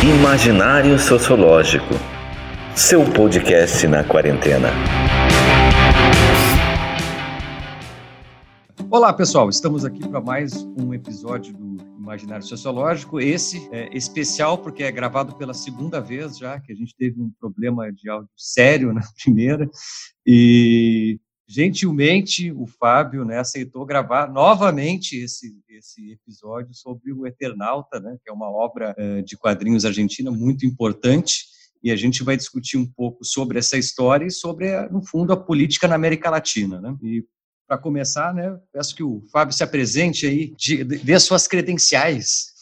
Imaginário Sociológico, seu podcast na quarentena. Olá, pessoal, estamos aqui para mais um episódio do Imaginário Sociológico. Esse é especial porque é gravado pela segunda vez já, que a gente teve um problema de áudio sério na primeira. E gentilmente o Fábio né, aceitou gravar novamente esse, esse episódio sobre o Eternauta, né, que é uma obra uh, de quadrinhos argentina muito importante, e a gente vai discutir um pouco sobre essa história e sobre, no fundo, a política na América Latina. Né? E para começar, né, peço que o Fábio se apresente aí, de, de, dê suas credenciais.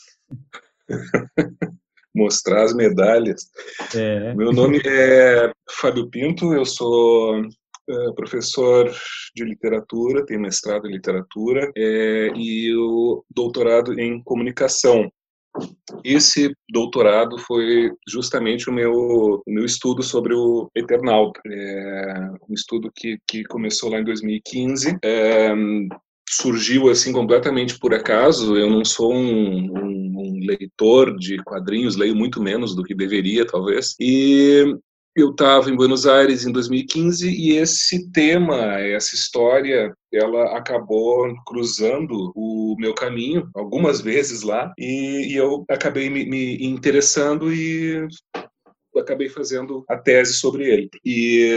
Mostrar as medalhas. É. Meu nome é Fábio Pinto, eu sou é, professor de literatura, tenho mestrado em literatura é, e o doutorado em comunicação. Esse doutorado foi justamente o meu, o meu estudo sobre o Eternauta, é, um estudo que, que começou lá em 2015. É, surgiu assim completamente por acaso. Eu não sou um, um, um, leitor de quadrinhos, leio muito menos do que deveria, talvez. E eu estava em Buenos Aires em 2015 e esse tema, essa história, ela acabou cruzando o meu caminho algumas vezes lá e, e eu acabei me, me interessando e acabei fazendo a tese sobre ele. E,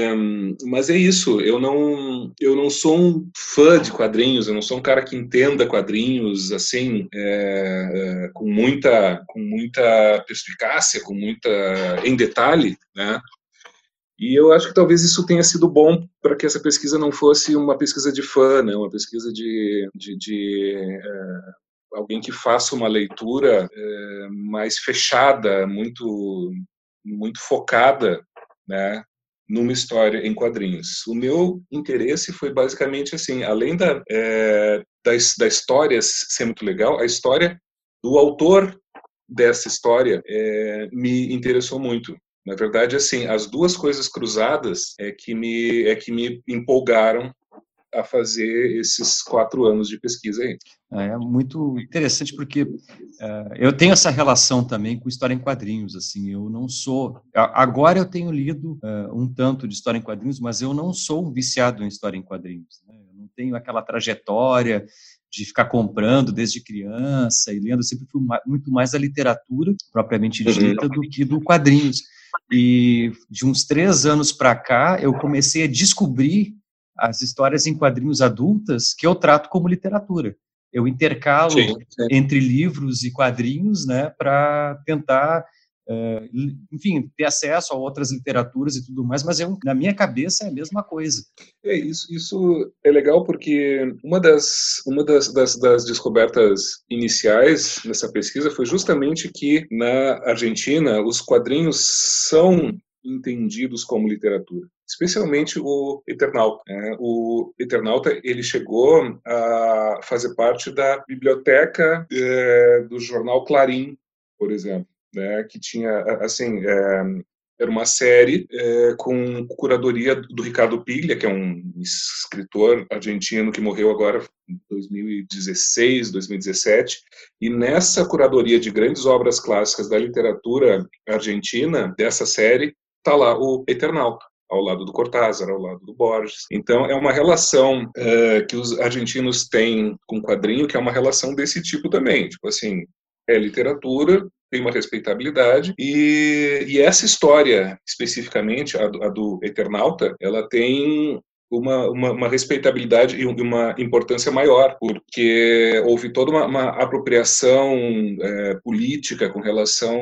mas é isso, eu não, eu não sou um fã de quadrinhos, eu não sou um cara que entenda quadrinhos assim é, é, com muita, com muita perspicácia, com muita em detalhe, né? E eu acho que talvez isso tenha sido bom para que essa pesquisa não fosse uma pesquisa de fã, né? uma pesquisa de, de, de é, alguém que faça uma leitura é, mais fechada, muito, muito focada né? numa história em quadrinhos. O meu interesse foi basicamente assim, além da, é, da, da história ser muito legal, a história do autor dessa história é, me interessou muito. Na verdade, assim, as duas coisas cruzadas é que me é que me empolgaram a fazer esses quatro anos de pesquisa aí. É muito interessante porque uh, eu tenho essa relação também com história em quadrinhos. Assim, eu não sou. Agora eu tenho lido uh, um tanto de história em quadrinhos, mas eu não sou um viciado em história em quadrinhos. Né? Eu não tenho aquela trajetória de ficar comprando desde criança e lendo. Eu sempre fui muito mais a literatura propriamente uhum. dita do que do quadrinhos. E de uns três anos para cá, eu comecei a descobrir as histórias em quadrinhos adultas que eu trato como literatura. Eu intercalo sim, sim. entre livros e quadrinhos, né, para tentar enfim, ter acesso a outras literaturas e tudo mais, mas eu, na minha cabeça é a mesma coisa. É, isso, isso é legal porque uma das, uma das, das, das descobertas iniciais nessa pesquisa foi justamente que na Argentina os quadrinhos são entendidos como literatura, especialmente o Eternauta. Né? O Eternauta ele chegou a fazer parte da biblioteca é, do jornal Clarim, por exemplo né, que tinha, assim, é, era uma série é, com curadoria do Ricardo Piglia, que é um escritor argentino que morreu agora em 2016, 2017, e nessa curadoria de grandes obras clássicas da literatura argentina, dessa série, está lá o Eternauta ao lado do Cortázar, ao lado do Borges. Então, é uma relação é, que os argentinos têm com o quadrinho, que é uma relação desse tipo também. Tipo assim, é literatura, tem uma respeitabilidade e, e essa história especificamente a do, a do Eternauta ela tem uma, uma, uma, respeitabilidade e uma importância maior, porque houve toda uma, uma apropriação é, política com relação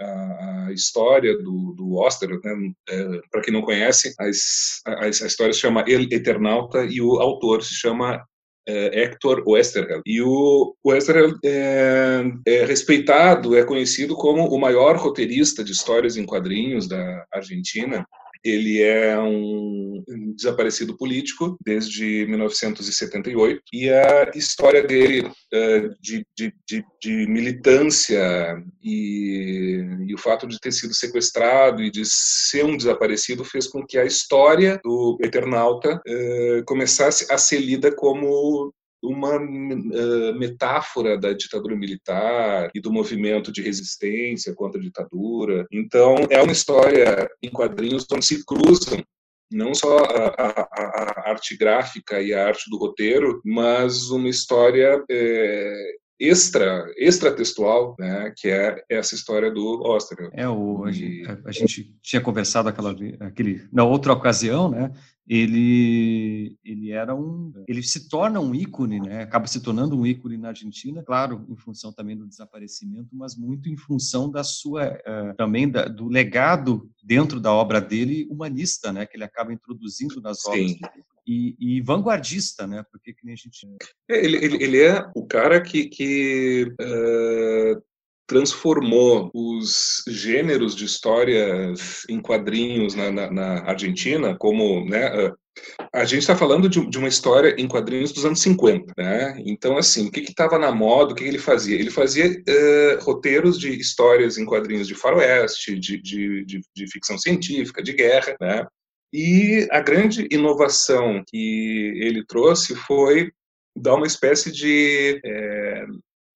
à, história do, do Oster. Né? É, Para quem não conhece, as, a, a história se chama Eternauta e o autor se chama Hector Westerheld. E o Westerheld é, é, respeitado, é conhecido como o maior roteirista de histórias em quadrinhos da Argentina. Ele é um desaparecido político desde 1978 e a história dele é, de, de, de, de militância e, e, o fato de ter sido sequestrado e de ser um desaparecido fez com que a história do Eternauta é, começasse a ser lida como uma uh, metáfora da ditadura militar e do movimento de resistência contra a ditadura. Então, é uma história em quadrinhos onde se cruzam não só a, a, a, arte gráfica e a arte do roteiro, mas uma história é, extra extra textual, né, que é essa história do Osterheld. É o a, e... a, gente tinha conversado aquela aquele na outra ocasião, né? Ele ele era um ele se torna um ícone, né? Acaba se tornando um ícone na Argentina, claro, em função também do desaparecimento, mas muito em função da sua uh, também da, do legado dentro da obra dele humanista, né? Que ele acaba introduzindo nas Sim. obras dele e, e, vanguardista, né? Porque que nem a gente. É, ele, ele, ele é o cara que, que uh, transformou os gêneros de histórias em quadrinhos na, na, na Argentina, como, né? Uh, a gente está falando de, de, uma história em quadrinhos dos anos 50, né? Então, assim, o que estava na moda, o que, que, ele fazia? Ele fazia uh, roteiros de histórias em quadrinhos de faroeste, de, de, de, de ficção científica, de guerra, né? E a grande inovação que ele trouxe foi dar uma espécie de é,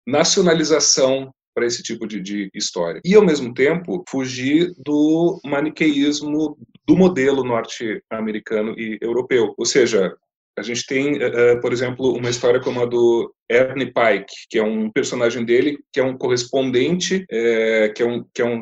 nacionalização para esse tipo de, de, história. E, ao mesmo tempo, fugir do maniqueísmo do modelo norte-americano e europeu. Ou seja, a gente tem, uh, por exemplo, uma história como a do Ernie Pike, que é um personagem dele, que é um correspondente, é, que, é um, que é um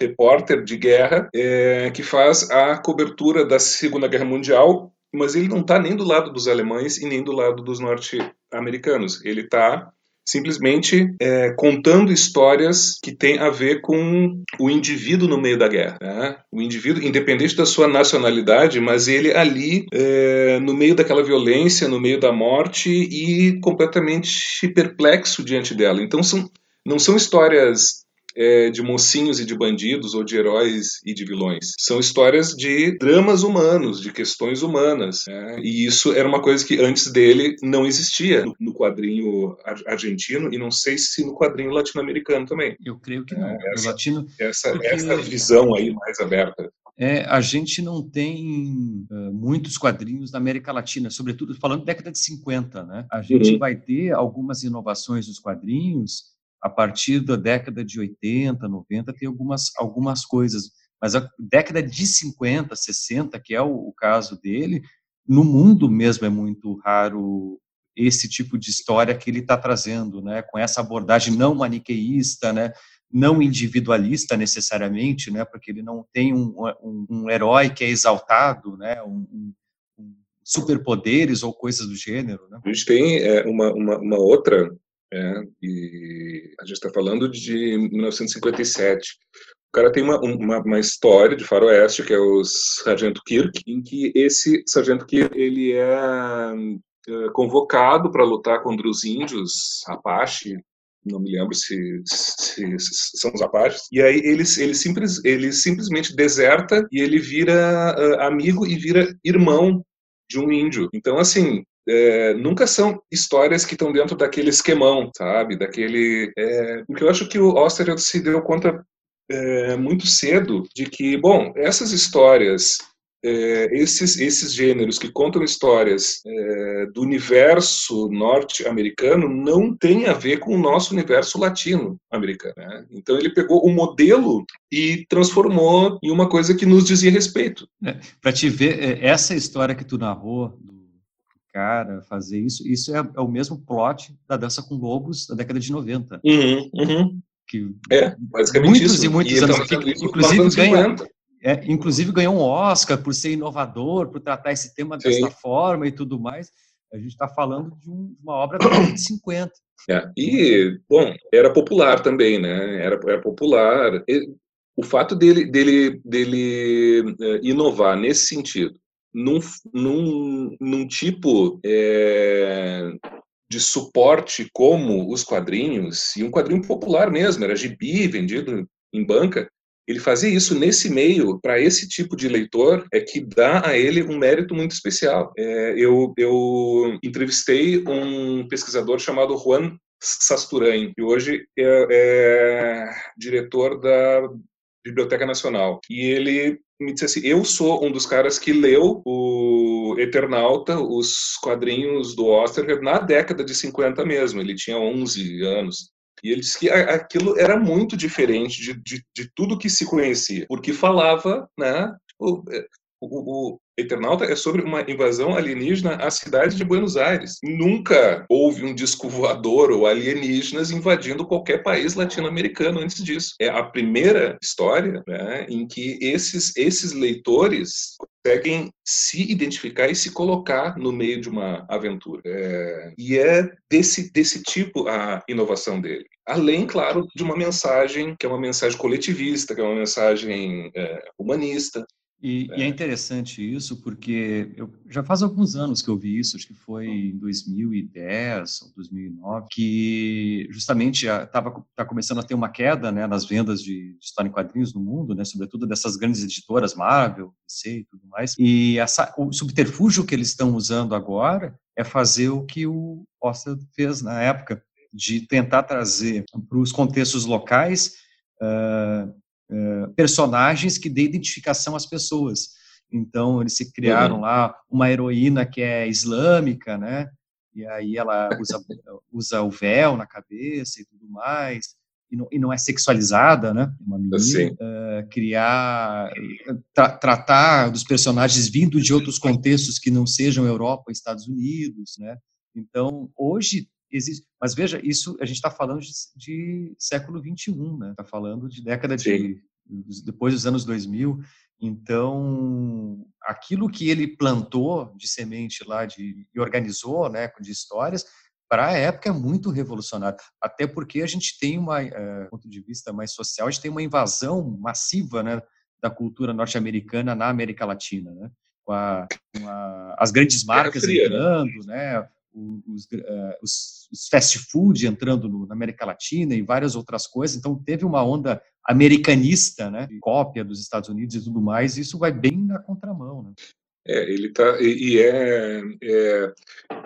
repórter de guerra, é, que faz a cobertura da Segunda Guerra Mundial, mas ele não está nem do lado dos alemães e nem do lado dos norte-americanos. Ele está simplesmente é, contando histórias que têm a ver com o indivíduo no meio da guerra. Né? O indivíduo, independente da sua nacionalidade, mas ele ali, é, no meio daquela violência, no meio da morte e completamente perplexo diante dela. Então, são, não são histórias é, de mocinhos e de bandidos, ou de heróis e de vilões. São histórias de dramas humanos, de questões humanas. Né? E isso era uma coisa que antes dele não existia no, no quadrinho argentino e não sei se no quadrinho latino-americano também. Eu creio que não. É, essa, latino... essa, porque... essa visão aí mais aberta. É, a gente não tem uh, muitos quadrinhos na América Latina, sobretudo falando da década de 50, né? A gente uhum. vai ter algumas inovações nos quadrinhos a partir da década de 80, 90, tem algumas, algumas coisas. Mas a década de 50, 60, que é o, o caso dele, no mundo mesmo é muito raro esse tipo de história que ele está trazendo, né, com essa abordagem não maniqueísta, né, não individualista necessariamente, né, porque ele não tem um, um, um herói que é exaltado, né, um, um, superpoderes ou coisas do gênero. Né. A gente tem é, uma, uma, uma outra é, e a gente está falando de 1957. O cara tem uma, uma, uma, história de faroeste, que é o Sargento Kirk, em que esse Sargento Kirk ele é, é convocado para lutar contra os índios Apache, não me lembro se, se, se, são os Apaches. E aí ele, ele, simples, ele simplesmente deserta e ele vira uh, amigo e vira irmão de um índio. Então, assim, é, nunca são histórias que estão dentro daquele esquemão, sabe? Daquele. É, porque eu acho que o Osterheld se deu conta é, muito cedo de que, bom, essas histórias é, esses, esses gêneros que contam histórias é, do universo norte-americano não têm a ver com o nosso universo latino-americano. Né? Então ele pegou o modelo e transformou em uma coisa que nos dizia respeito. É, Para te ver, essa história que tu narrou cara fazer isso. Isso é, é, o mesmo plot da Dança com Lobos da década de 90. Uhum, uhum. Que é, basicamente muitos isso. e muitos e anos. Que, inclusive, ganha, é, inclusive ganhou um Oscar por ser inovador, por tratar esse tema Sim. dessa forma e tudo mais. A gente está falando de um, uma obra da década de 50. É. E, bom, era popular também, né? Era, era popular. E, o fato dele, dele, dele uh, inovar nesse sentido, num, num, num tipo é, de suporte como os quadrinhos, e um quadrinho popular mesmo, era gibi vendido em banca, ele fazia isso nesse meio, para esse tipo de leitor, é que dá a ele um mérito muito especial. É, eu, eu entrevistei um pesquisador chamado Juan Sasturain, que hoje é, é diretor da Biblioteca Nacional. E ele me disse assim: eu sou um dos caras que leu o Eternauta, os quadrinhos do Osterheld na década de 50 mesmo. Ele tinha 11 anos. E ele disse que aquilo era muito diferente de, de, de tudo que se conhecia, porque falava, né? O, o, Eternauta é sobre uma invasão alienígena à cidade de Buenos Aires. Nunca houve um disco voador ou alienígenas invadindo qualquer país latino-americano antes disso. É a primeira história né, em que esses, esses leitores conseguem se identificar e se colocar no meio de uma aventura. É, e é desse, desse tipo a inovação dele. Além, claro, de uma mensagem que é uma mensagem coletivista, que é uma mensagem é, humanista. E é. e é. interessante isso porque eu, já faz alguns anos que eu vi isso, acho que foi em 2010 ou 2009, que justamente estava tá começando a ter uma queda né, nas vendas de, de história em quadrinhos no mundo, né, sobretudo dessas grandes editoras Marvel, DC e tudo mais. E essa, o subterfúgio que eles estão usando agora é fazer o que o Oster fez na época, de tentar trazer para os contextos locais uh, eh, personagens que dê identificação às pessoas. Então, eles se criaram uhum. lá uma heroína que é islâmica, né? E aí ela usa, usa o véu na cabeça e tudo mais. E não, e não é sexualizada, né? Uma menina. Uh, criar, tra tratar dos personagens vindo de outros contextos que não sejam Europa, Estados Unidos, né? Então, hoje existe. Mas veja, isso a gente está falando de, de, século 21, né? Está falando de década Sim. de depois dos anos 2000. Então, aquilo que ele plantou de semente lá de, e organizou, né, de histórias, para a época é muito revolucionário. Até porque a gente tem uma, é, ponto de vista mais social, a gente tem uma invasão massiva, né, da cultura norte-americana na América Latina, né? Com, a, com a, as grandes marcas né? entrando, né? Os, uh, os, os, fast food entrando no, na América Latina e várias outras coisas. Então, teve uma onda americanista, né, de cópia dos Estados Unidos e tudo mais, e isso vai bem na contramão. Né? É, ele tá e, e é, é,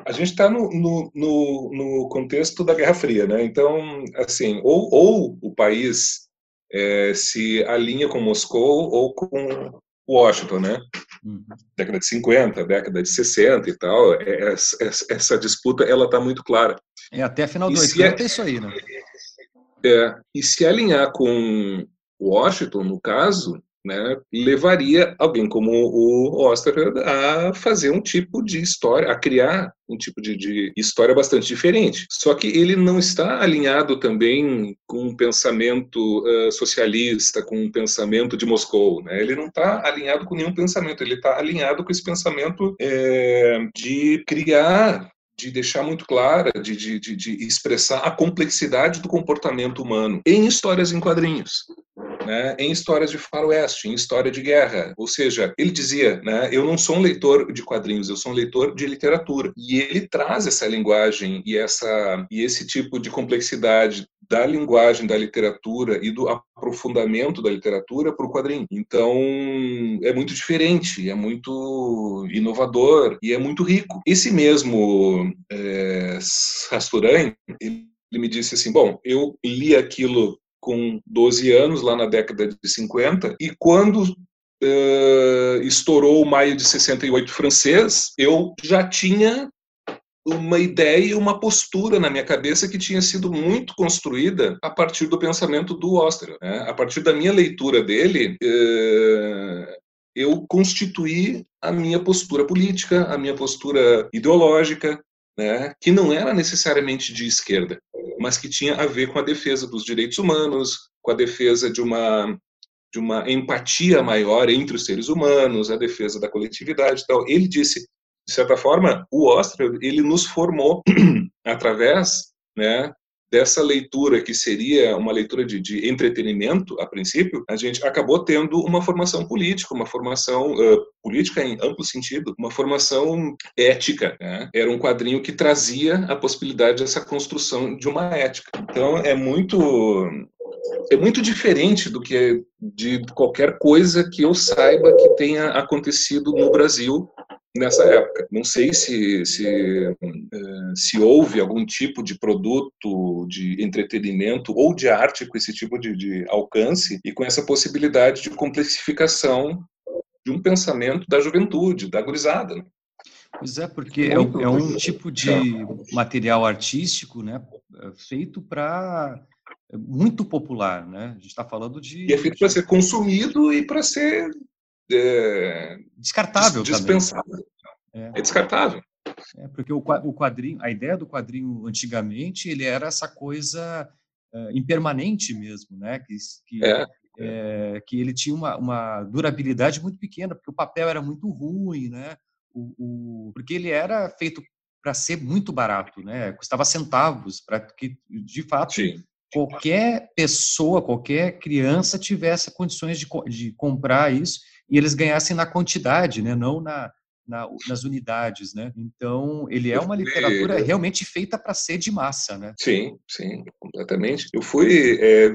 a gente está no, no, no, no, contexto da Guerra Fria, né? Então, assim, ou, ou o país é, se alinha com Moscou ou com Washington, né? Uhum. Década de 50, década de 60 e tal, é, essa, essa disputa ela está muito clara. É, até a final do 80 é, é isso aí, né? É, e se alinhar com Washington, no caso, né, levaria alguém como o Oster a fazer um tipo de história, a criar um tipo de, de, história bastante diferente. Só que ele não está alinhado também com um pensamento uh, socialista, com um pensamento de Moscou. Né? Ele não está alinhado com nenhum pensamento, ele está alinhado com esse pensamento é, de criar de deixar muito clara, de, de, de, expressar a complexidade do comportamento humano em histórias em quadrinhos. Né, em histórias de faroeste, em história de guerra. Ou seja, ele dizia, né, eu não sou um leitor de quadrinhos, eu sou um leitor de literatura. E ele traz essa linguagem e, essa, e esse tipo de complexidade da linguagem da literatura e do aprofundamento da literatura para o quadrinho. Então, é muito diferente, é muito inovador e é muito rico. Esse mesmo é, ele me disse assim, bom, eu li aquilo com 12 anos, lá na década de 50, e quando uh, estourou o maio de 68 francês, eu já tinha uma ideia e uma postura na minha cabeça que tinha sido muito construída a partir do pensamento do Oster. Né? A partir da minha leitura dele, eh, eu constituí a minha postura política, a minha postura ideológica, né? que não era necessariamente de esquerda, mas que tinha a ver com a defesa dos direitos humanos, com a defesa de uma de uma empatia maior entre os seres humanos, a defesa da coletividade, tal. Ele disse de certa forma, o Ostrov, ele nos formou através né, dessa leitura que seria uma leitura de, de, entretenimento, a princípio, a gente acabou tendo uma formação política, uma formação uh, política em amplo sentido, uma formação ética. Né? Era um quadrinho que trazia a possibilidade dessa construção de uma ética. Então, é muito é muito diferente do que de qualquer coisa que eu saiba que tenha acontecido no Brasil nessa época. Não sei se, se, eh, se houve algum tipo de produto de entretenimento ou de arte com esse tipo de, de alcance e com essa possibilidade de complexificação de um pensamento da juventude, da gurizada. Né? Pois é, porque é um, é um tipo de material artístico, né, feito para muito popular, né? A gente está falando de. E é feito para ser consumido e para ser é, descartável, dispensável. É. é descartável. É, porque o quadrinho, a ideia do quadrinho antigamente, ele era essa coisa uh, impermanente mesmo, né? Que, que, é. É, que ele tinha uma, uma, durabilidade muito pequena, porque o papel era muito ruim, né? O, o porque ele era feito para ser muito barato, né? Custava centavos para que, de fato, Sim. qualquer pessoa, qualquer criança tivesse condições de, de comprar isso e eles ganhassem na quantidade, né? Não na na, nas unidades, né? Então, ele é uma literatura realmente feita para ser de massa, né? Sim, sim, completamente. Eu fui é,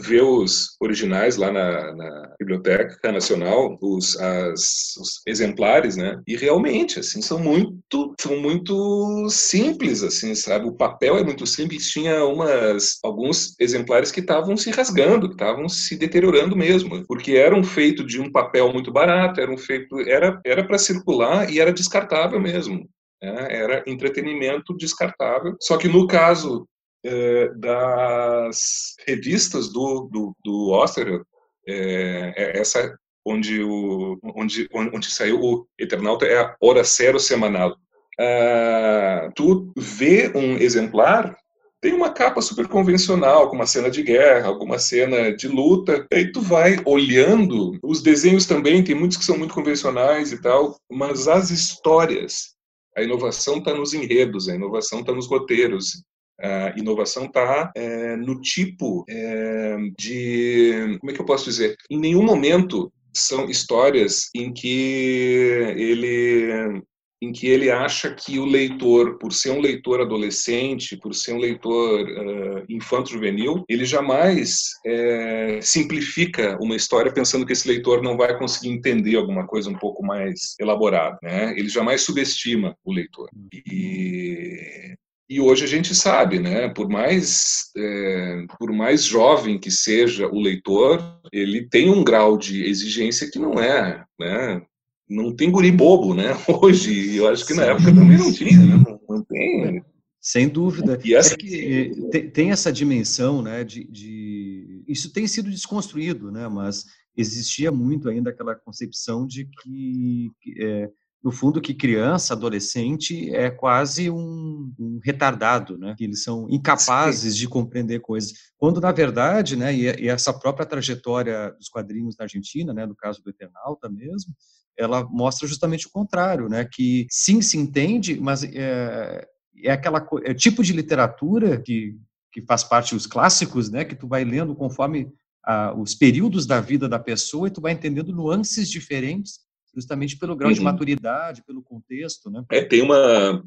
ver os originais lá na, na Biblioteca Nacional, os, as, os exemplares, né? E realmente, assim, são muito, são muito simples, assim, sabe? O papel é muito simples. Tinha umas, alguns exemplares que estavam se rasgando, que estavam se deteriorando mesmo, porque eram feitos de um papel muito barato, eram feito, era era para circular e era descartável mesmo. Né? Era entretenimento descartável. Só que no caso é, das revistas do, do, do Oster, é, é essa onde, o, onde, onde saiu o Eternauta é a Hora Zero Semanal. Ah, tu vê um exemplar tem uma capa super convencional, com uma cena de guerra, alguma cena de luta. E aí tu vai olhando, os desenhos também, tem muitos que são muito convencionais e tal, mas as histórias, a inovação está nos enredos, a inovação está nos roteiros, a inovação está é, no tipo é, de. Como é que eu posso dizer? Em nenhum momento são histórias em que ele em que ele acha que o leitor, por ser um leitor adolescente, por ser um leitor uh, infanto-juvenil, ele jamais é, simplifica uma história pensando que esse leitor não vai conseguir entender alguma coisa um pouco mais elaborada. Né? Ele jamais subestima o leitor. E e hoje a gente sabe, né? Por mais é, por mais jovem que seja o leitor, ele tem um grau de exigência que não é, né? Não tem guri bobo, né? Hoje, eu acho que na época também não tinha, né? Não, não tem. Sem dúvida. E essa... É que tem, tem, essa dimensão, né? De, de, isso tem sido desconstruído, né? Mas existia muito ainda aquela concepção de que, que é, no fundo, que criança, adolescente é quase um, um retardado, né? Que eles são incapazes Sim. de compreender coisas. Quando, na verdade, né? E, e, essa própria trajetória dos quadrinhos na Argentina, né? No caso do Eternauta mesmo, ela mostra justamente o contrário, né? Que sim se entende, mas é, é aquela é tipo de literatura que que faz parte dos clássicos, né? Que tu vai lendo conforme a, os períodos da vida da pessoa e tu vai entendendo nuances diferentes justamente pelo grau uhum. de maturidade, pelo contexto, né? É, tem uma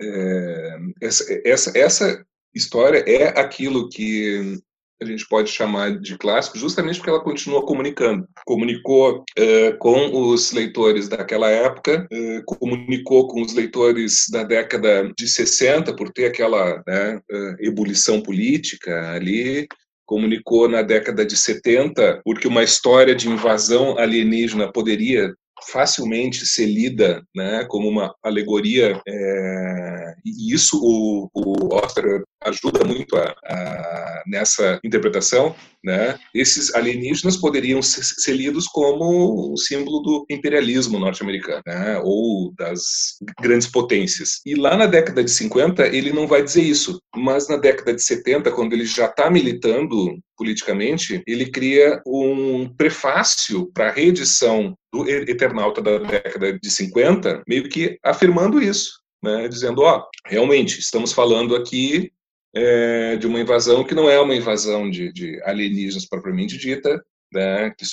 é, essa, essa, essa história é aquilo que a gente pode chamar de clássico, justamente porque ela continua comunicando. Comunicou uh, com os leitores daquela época, uh, comunicou com os leitores da década de 60, por ter aquela né, uh, ebulição política ali, comunicou na década de 70, porque uma história de invasão alienígena poderia facilmente ser lida né, como uma alegoria, é, e isso o, o Oscar ajuda muito a, a, nessa interpretação, né? Esses alienígenas poderiam ser, lidos como um símbolo do imperialismo norte-americano, né? Ou das grandes potências. E lá na década de 50 ele não vai dizer isso, mas na década de 70, quando ele já está militando politicamente, ele cria um prefácio para a reedição do Eternauta da década de 50, meio que afirmando isso. Né, dizendo, ó, realmente, estamos falando aqui é, de uma invasão que não é uma invasão de, de alienígenas propriamente dita, né, que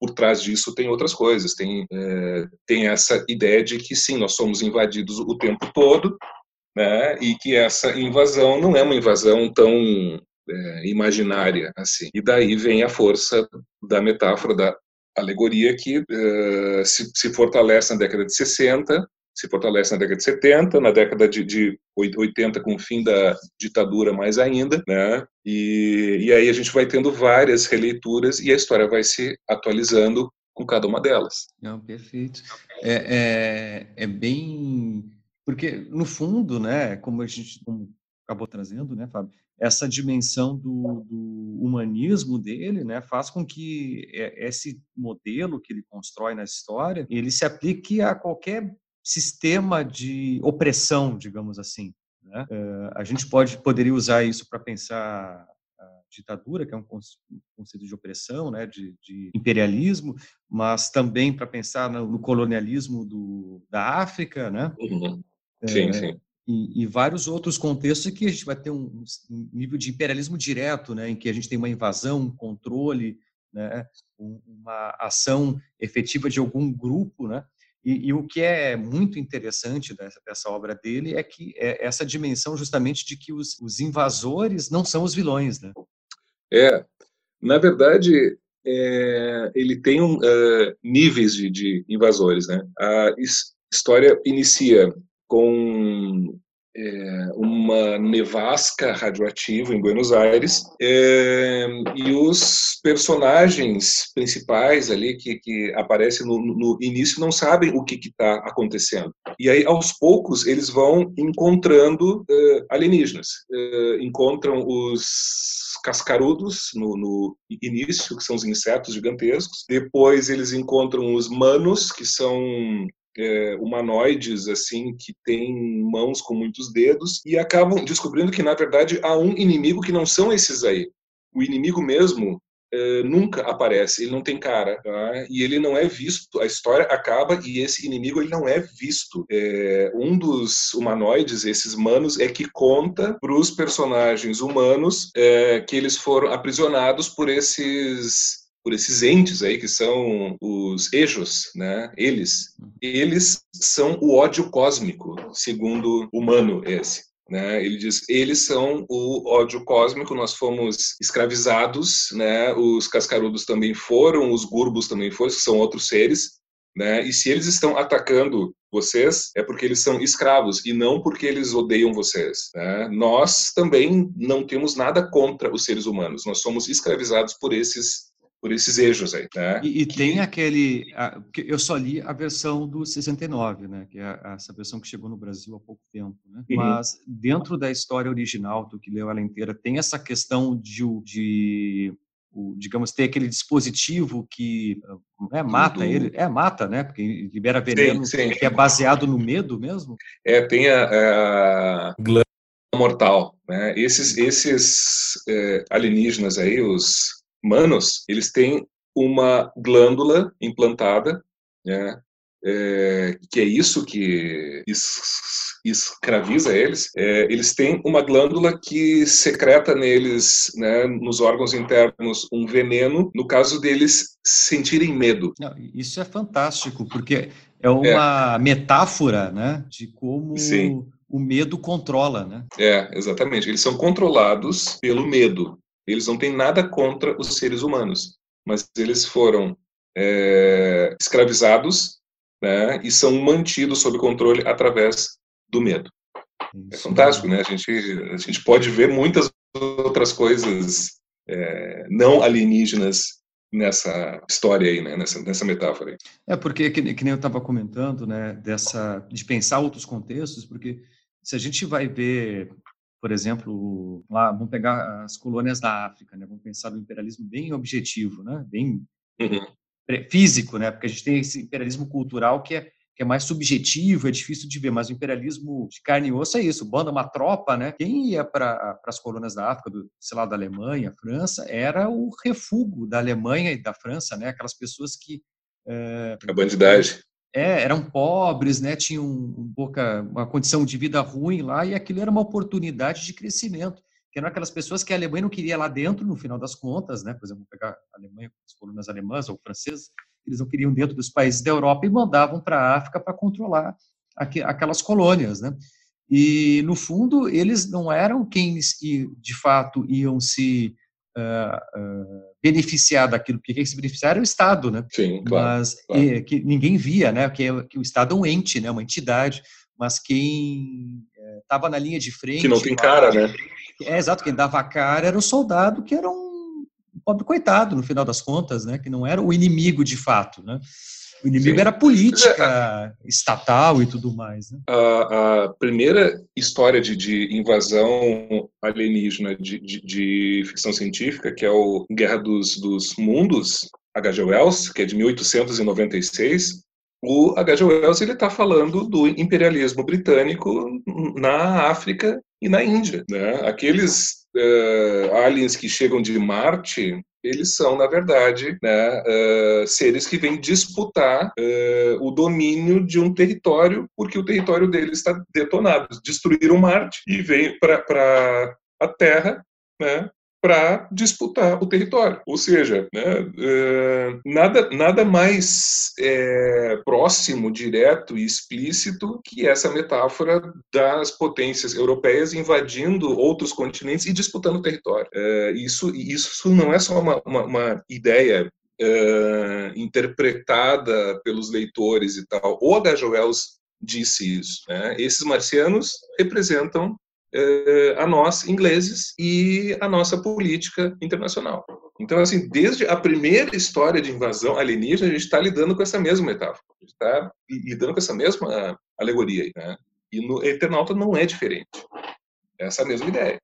por trás disso tem outras coisas, tem, é, tem essa ideia de que sim, nós somos invadidos o tempo todo, né, e que essa invasão não é uma invasão tão é, imaginária assim. E daí vem a força da metáfora da alegoria que é, se, se fortalece na década de 60 se fortalece na década de 70, na década de, de 80 com o fim da ditadura mais ainda, né? E, e aí a gente vai tendo várias releituras e a história vai se atualizando com cada uma delas. Não, perfeito. é, é, é, bem. Porque, no fundo, né, como a gente como acabou trazendo, né, Fábio, essa dimensão do, do, humanismo dele, né, faz com que esse modelo que ele constrói na história, ele se aplique a qualquer sistema de opressão, digamos assim. Né? Uh, a gente pode poderia usar isso para pensar a ditadura, que é um conceito de opressão, né, de, de imperialismo, mas também para pensar no, colonialismo do, da África, né? Uhum. Sim, é, sim. E, e, vários outros contextos que a gente vai ter um, um, nível de imperialismo direto, né, em que a gente tem uma invasão, um controle, né, uma ação efetiva de algum grupo, né, e, e, o que é muito interessante dessa, dessa, obra dele é que é essa dimensão justamente de que os, os invasores não são os vilões, né? É, na verdade, é, ele tem um, uh, níveis de, de, invasores, né? A história inicia com é, uma nevasca radioativa em Buenos Aires é, e os personagens principais ali que, que aparecem no, no início não sabem o que está acontecendo. E aí, aos poucos, eles vão encontrando é, alienígenas. É, encontram os cascarudos no, no, início, que são os insetos gigantescos. Depois eles encontram os manos, que são é, humanoides assim que têm mãos com muitos dedos e acabam descobrindo que na verdade há um inimigo que não são esses aí. O inimigo mesmo é, nunca aparece, ele não tem cara, tá? e ele não é visto. A história acaba e esse inimigo ele não é visto. É, um dos humanoides, esses manos, é que conta para os personagens humanos é, que eles foram aprisionados por esses por esses entes aí que são os ejos, né? Eles, uhum. eles são o ódio cósmico, segundo humano esse. Né? Ele diz: eles são o ódio cósmico. Nós fomos escravizados, né? Os cascarudos também foram, os gurbos também foram, que são outros seres. Né? E se eles estão atacando vocês, é porque eles são escravos e não porque eles odeiam vocês. Né? Nós também não temos nada contra os seres humanos. Nós somos escravizados por esses por esses eixos aí, né? E, e que... tem aquele, a, eu só li a versão do 69, né? Que é essa versão que chegou no Brasil há pouco tempo, né? Uhum. Mas dentro da história original, tu que leu ela inteira, tem essa questão de, de o, digamos, ter aquele dispositivo que é, mata ele, é mata, né? Porque libera veneno, sim, sim. que é baseado no medo mesmo. É, tem a, a mortal, né? Esses, esses é, alienígenas aí, os humanos, eles têm uma glândula implantada, né, é, que é isso que escraviza eles. É, eles têm uma glândula que secreta neles, né, nos órgãos internos, um veneno, no caso deles sentirem medo. Não, isso é fantástico, porque é uma é. metáfora né, de como Sim. o medo controla. Né? É, exatamente. Eles são controlados pelo medo. Eles não têm nada contra os seres humanos, mas eles foram é, escravizados né, e são mantidos sob controle através do medo. É Isso. É fantástico, né? A gente, a gente pode ver muitas outras coisas é, não alienígenas nessa história aí, né? nessa, nessa metáfora. Aí. É porque, que, que nem eu estava comentando, né, dessa, de pensar outros contextos, porque se a gente vai ver por exemplo, lá vamos pegar as colônias da África, né? Vamos pensar no imperialismo bem objetivo, né? Bem uhum. físico, né? Porque a gente tem esse imperialismo cultural que é que é mais subjetivo, é difícil de ver, mas o imperialismo de carne e osso é isso, banda uma tropa, né? Quem ia para as colônias da África, do, sei lá, da Alemanha, França, era o refúgio da Alemanha e da França, né? Aquelas pessoas que é, a bandidagem é, eram pobres, né, tinham um pouca, uma condição de vida ruim lá, e aquilo era uma oportunidade de crescimento. Que eram aquelas pessoas que a Alemanha não queria lá dentro, no final das contas, né, por exemplo, pegar a Alemanha, as colunas alemãs ou francesas, eles não queriam dentro dos países da Europa e mandavam para a África para controlar aquelas colônias, né? E, no fundo, eles não eram quem de fato iam se uh, beneficiar daquilo, porque quem se beneficiar era o Estado, né? Sim, claro. Mas claro. Que ninguém via, né? Que, que, o Estado é um ente, né? Uma entidade, mas quem estava eh, na linha de frente... Que não tem cara, né? É, exato, quem dava a cara era o soldado, que era um pobre coitado, no final das contas, né? Que não era o inimigo de fato, né? O inimigo Sim. era política estatal e tudo mais. Né? A, a, primeira história de, de invasão alienígena de, de, de, ficção científica, que é o Guerra dos, dos Mundos, H.G. Wells, que é de 1896, o H.G. Wells está falando do imperialismo britânico na África e na Índia. Né? Aqueles uh, aliens que chegam de Marte eles são, na verdade, né, uh, seres que vêm disputar uh, o domínio de um território, porque o território deles está detonado. Destruíram Marte e vêm para a Terra né, para disputar o território. Ou seja, né, é, nada, nada mais é, próximo, direto e explícito que essa metáfora das potências europeias invadindo outros continentes e disputando território. É, isso, isso não é só uma, uma, uma ideia é, interpretada pelos leitores e tal. O H. Wells disse isso. Né? Esses marcianos representam a nós, ingleses, e a nossa política internacional. Então, assim, desde a primeira história de invasão alienígena, a gente está lidando com essa mesma metáfora, a gente está lidando com essa mesma alegoria. Né? E no Eternauta não é diferente. É essa mesma ideia.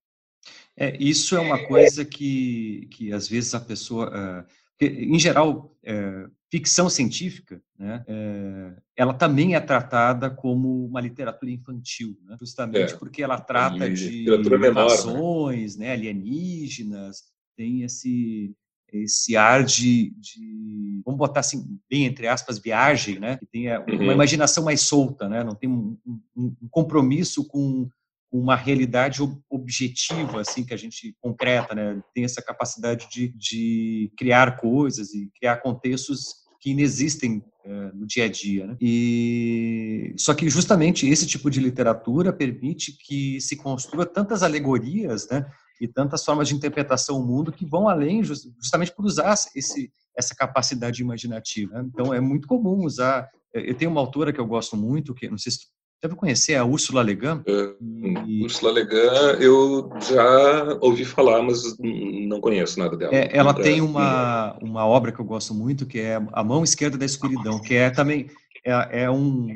É, isso é uma coisa que, que às vezes a pessoa. Uh, em geral, uh, ficção científica, né, é, ela também é tratada como uma literatura infantil, né, justamente é. porque ela trata de invasões, né? né, alienígenas, tem esse esse ar de, de, vamos botar assim bem entre aspas viagem, né, que tem uma uhum. imaginação mais solta, né, não tem um, um, um compromisso com uma realidade objetiva, assim, que a gente concreta, né? Tem essa capacidade de, de criar coisas e criar contextos que inexistem é, no dia a dia. Né? E só que justamente esse tipo de literatura permite que se construa tantas alegorias, né? E tantas formas de interpretação do mundo que vão além justamente por usar esse essa capacidade imaginativa. Né? Então é muito comum usar. Eu tenho uma autora que eu gosto muito, que não sei se Deve conhecer a Úrsula Le Guin? Uh, e... Úrsula Le Guin, eu já ouvi falar, mas não conheço nada dela. É, ela tem uma, uma obra que eu gosto muito, que é A Mão Esquerda da Escuridão, que é também é, é um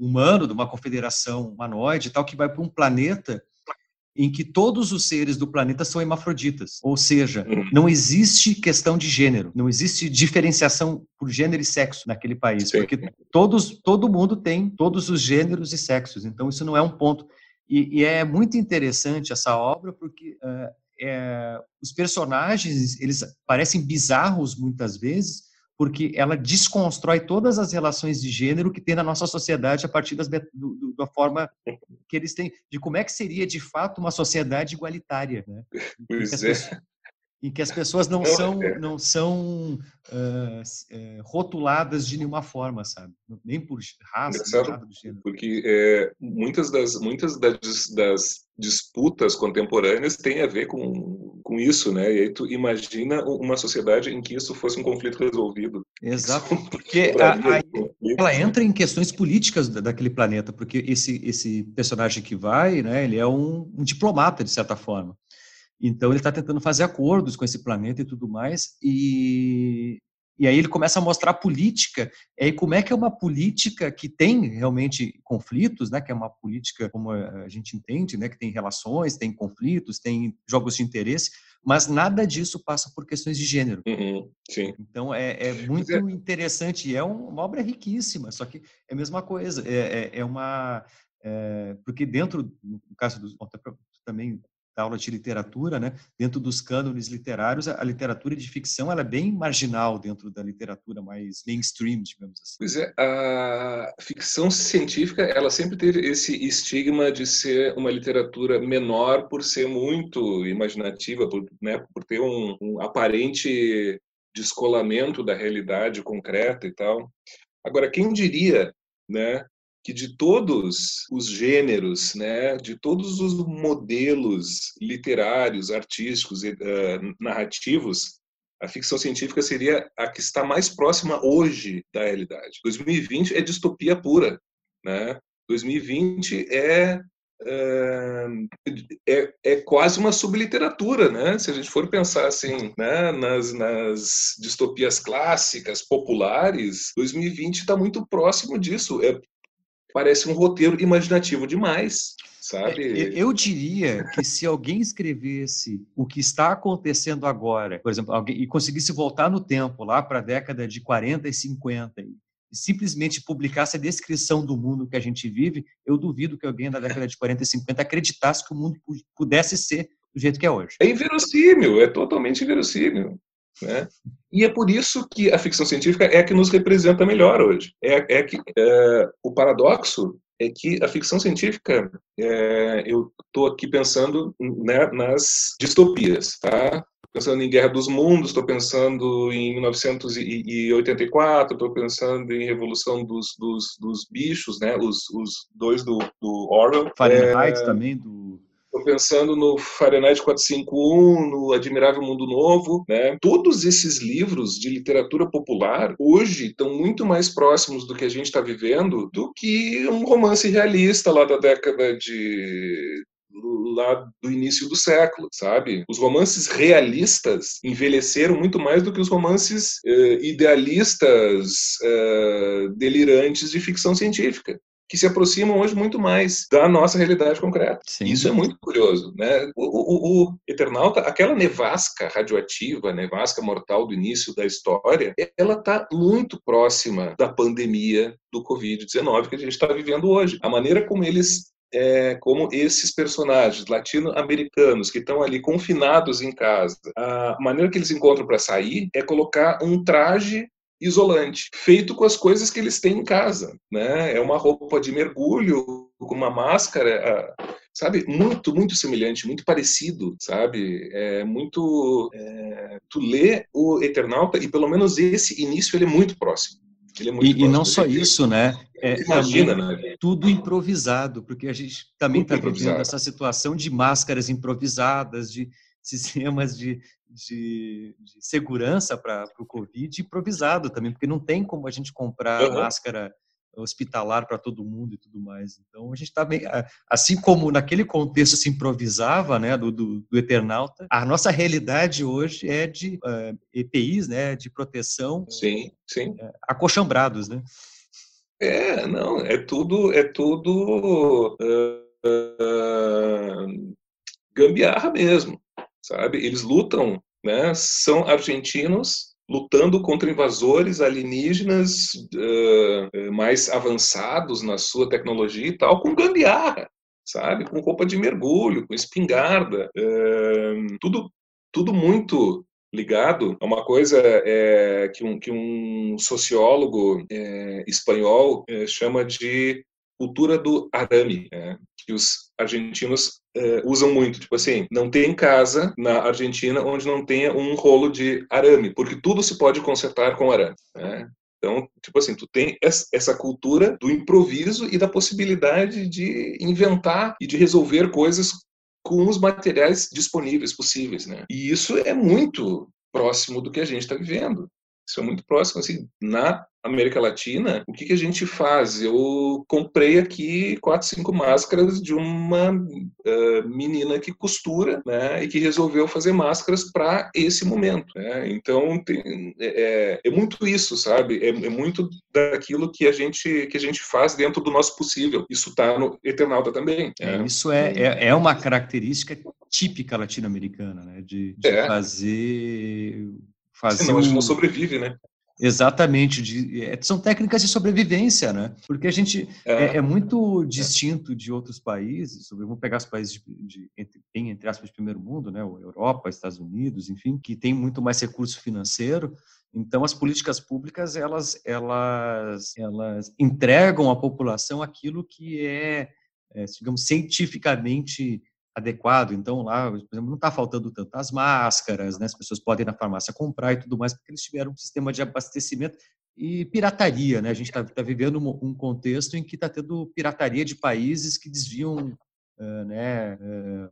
humano de uma confederação humanoide tal, que vai para um planeta em que todos os seres do planeta são hermafroditas, ou seja, uhum. não existe questão de gênero, não existe diferenciação por gênero e sexo naquele país, Sim. porque todos, todo mundo tem todos os gêneros e sexos, então isso não é um ponto. E, e é muito interessante essa obra porque uh, é, os personagens eles parecem bizarros muitas vezes, porque ela desconstrói todas as relações de gênero que tem na nossa sociedade a partir das, do, do, da forma que eles têm, de como é que seria de fato uma sociedade igualitária, né? Pois é. Pessoas, em que as pessoas não são é. não são uh, rotuladas de nenhuma forma, sabe? Nem por raça, nem nada do gênero. Porque é, muitas das muitas das, das, disputas contemporâneas têm a ver com, com isso, né? E aí tu imagina uma sociedade em que isso fosse um conflito resolvido. Exato, porque a, a, ela entra em questões políticas daquele planeta, porque esse esse personagem que vai, né? Ele é um, um diplomata de certa forma. Então ele está tentando fazer acordos com esse planeta e tudo mais, e, e aí ele começa a mostrar a política, e aí como é que é uma política que tem realmente conflitos, né, que é uma política como a gente entende, né, que tem relações, tem conflitos, tem jogos de interesse, mas nada disso passa por questões de gênero. Uhum, então é, é muito é... interessante, e é uma obra riquíssima, só que é a mesma coisa, é, é, é uma... É, porque dentro, no caso do também da aula de literatura, né? Dentro dos cânones literários, a literatura de ficção ela é bem marginal dentro da literatura mais mainstream, digamos assim. Pois é, a ficção científica ela sempre teve esse estigma de ser uma literatura menor por ser muito imaginativa, por, né, por ter um, um aparente descolamento da realidade concreta e tal. Agora, quem diria, né, que de todos os gêneros, né, de todos os modelos literários, artísticos uh, narrativos, a ficção científica seria a que está mais próxima hoje da realidade. 2020 é distopia pura, né? 2020 é é, é quase uma subliteratura, né? Se a gente for pensar assim, né? nas, nas distopias clássicas, populares, 2020 está muito próximo disso. É, parece um roteiro imaginativo demais. Sabe? É, eu diria que se alguém escrevesse o que está acontecendo agora, por exemplo, alguém, e conseguisse voltar no tempo, lá para a década de 40 e 50, e simplesmente publicasse a descrição do mundo que a gente vive, eu duvido que alguém da década de 40 e 50 acreditasse que o mundo pudesse ser do jeito que é hoje. É inverossímil, é totalmente inverossímil. Né? E é por isso que a ficção científica é a que nos representa melhor hoje. É, é que é, o paradoxo é que a ficção científica, é, eu estou aqui pensando né, nas distopias, tá? pensando em Guerra dos Mundos, estou pensando em 1984, estou pensando em Revolução dos, dos, dos Bichos, né? Os, os dois do, do Orwell. Fahrenheit é, também, do... Estou pensando no Fahrenheit 451, no Admirável Mundo Novo, né? Todos esses livros de literatura popular hoje estão muito mais próximos do que a gente está vivendo do que um romance realista lá da década de lá do início do século, sabe? Os romances realistas envelheceram muito mais do que os romances eh, idealistas eh, delirantes de ficção científica que se aproximam hoje muito mais da nossa realidade concreta. Sim. Isso é muito curioso, né? O, o, o, Eternauta, aquela nevasca radioativa, nevasca mortal do início da história, ela está muito próxima da pandemia do Covid-19 que a gente está vivendo hoje. A maneira como eles é, como esses personagens latino-americanos que estão ali confinados em casa, a maneira que eles encontram para sair é colocar um traje isolante, feito com as coisas que eles têm em casa, né? É uma roupa de mergulho com uma máscara, sabe? Muito, muito semelhante, muito parecido, sabe? É muito. É, tu lê o Eternauta e pelo menos esse início ele é muito próximo. É muito e, e, não só isso, né? É, Imagina, né? Tudo improvisado, porque a gente também está vivendo essa situação de máscaras improvisadas, de sistemas de, de, de segurança para o Covid improvisado também, porque não tem como a gente comprar uhum. máscara hospitalar para todo mundo e tudo mais. Então a gente está bem, assim como naquele contexto se improvisava, né, do, do, do Eternauta, a nossa realidade hoje é de uh, eh, EPIs, né, de proteção, sim, sim, uh, acochambrados, né? É, não, é tudo, é tudo uh, gambiarra mesmo, sabe? Eles lutam, né? São argentinos lutando contra invasores alienígenas uh, mais avançados na sua tecnologia e tal, com gambiarra, sabe? Com roupa de mergulho, com espingarda, uh, tudo, tudo muito ligado a uma coisa é, que, um, que um sociólogo é, espanhol é, chama de cultura do arame, né? Que os argentinos é, usam muito. Tipo assim, não tem casa na Argentina onde não tenha um rolo de arame, porque tudo se pode consertar com arame. Né? Então, tipo assim, tu tem essa cultura do improviso e da possibilidade de inventar e de resolver coisas com os materiais disponíveis possíveis, né? E isso é muito próximo do que a gente está vivendo. Isso é muito próximo, assim, na América Latina, o que, que a gente faz? Eu comprei aqui quatro, cinco máscaras de uma uh, menina que costura, né, e que resolveu fazer máscaras para esse momento. Né? Então tem, é, é, muito isso, sabe? É, é, muito daquilo que a gente que a gente faz dentro do nosso possível. Isso está no Eternauta também. É, isso é, é, é uma característica típica latino-americana, né? De, de é. fazer fazer. Senão a gente não sobrevive, né? Exatamente, de, é, são técnicas de sobrevivência, né? Porque a gente é, é, é muito distinto de outros países, vamos pegar os países de, de entre, tem, entre aspas, de primeiro mundo, né? Europa, Estados Unidos, enfim, que tem muito mais recurso financeiro. Então, as políticas públicas elas elas elas entregam à população aquilo que é, é digamos, cientificamente adequado. Então, lá, por exemplo, não está faltando tantas máscaras, né? as pessoas podem ir na farmácia comprar e tudo mais, porque eles tiveram um sistema de abastecimento e pirataria. Né? A gente está tá vivendo um contexto em que está tendo pirataria de países que desviam uh, né, uh,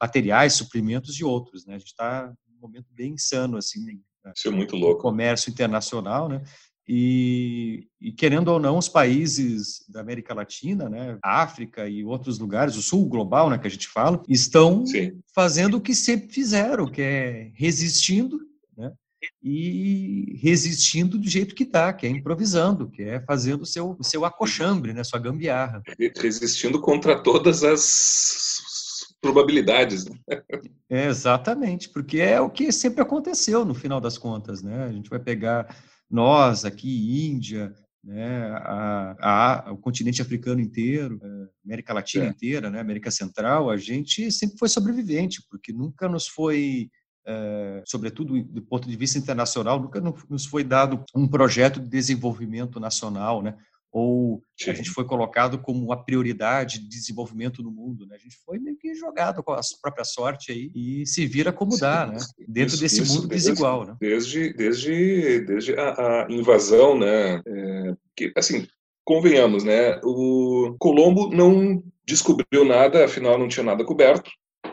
materiais, suprimentos de outros. Né? A gente está num momento bem insano, assim, Isso é muito louco. comércio internacional, né? E, e, querendo ou não, os países da América Latina, né, África e outros lugares, o sul global, né, que a gente fala, estão Sim. fazendo o que sempre fizeram, que é resistindo, né, e resistindo do jeito que está, que é improvisando, que é fazendo o seu, o seu acochambre, né, sua gambiarra. Resistindo contra todas as probabilidades. Né? É, exatamente, porque é o que sempre aconteceu no final das contas, né? A gente vai pegar nós aqui, Índia, né, a, a, o continente africano inteiro, a América Latina é. inteira, né, América Central, a gente sempre foi sobrevivente, porque nunca nos foi é, sobretudo do ponto de vista internacional, nunca nos foi dado um projeto de desenvolvimento nacional, né? Ou Sim. a gente foi colocado como a prioridade de desenvolvimento no mundo, né? A gente foi meio que jogado com a própria sorte aí e se vira como Sim, dá, né? Dentro isso, desse isso, mundo desde, desigual, né? Desde, desde, desde a, a invasão, né? É, que, assim, convenhamos, né? O Colombo não descobriu nada, afinal não tinha nada coberto.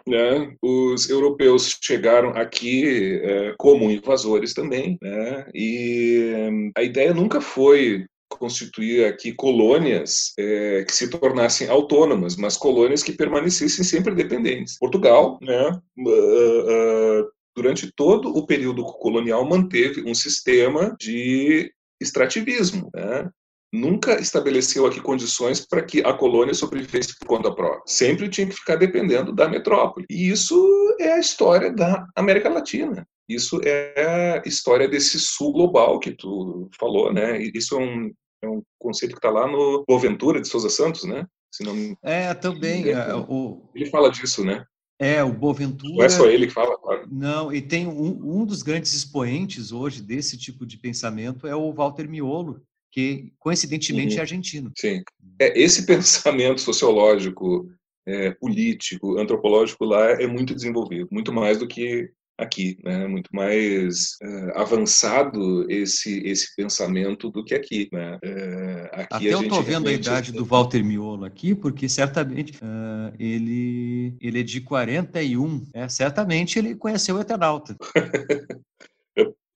Né? Os europeus chegaram aqui é, como invasores também, né? E a ideia nunca foi constituir aqui colônias é, que se tornassem autônomas, mas colônias que permanecessem sempre dependentes. Portugal, né, uh, uh, durante todo o período colonial, manteve um sistema de extrativismo. Né? Nunca estabeleceu aqui condições para que a colônia sobrevivesse por conta própria. Sempre tinha que ficar dependendo da metrópole. E isso é a história da América Latina. Isso é a história desse sul global que tu falou, né? Isso é um, é um conceito que está lá no Boaventura de Souza Santos, né? Se não... É, também. É, o... Ele fala disso, né? É, o Boaventura. Não é só ele que fala, claro. Não, e tem um, um dos grandes expoentes hoje desse tipo de pensamento é o Walter Miolo, que coincidentemente uhum. é argentino. Sim. É, esse pensamento sociológico, é, político, antropológico lá é muito desenvolvido, muito mais do que aqui, né? Muito mais uh, avançado esse esse pensamento do que aqui, né? Uh, aqui Até eu estou vendo a idade do Walter Miolo aqui, porque certamente uh, ele ele é de 41, é, certamente ele conheceu o Eternauta.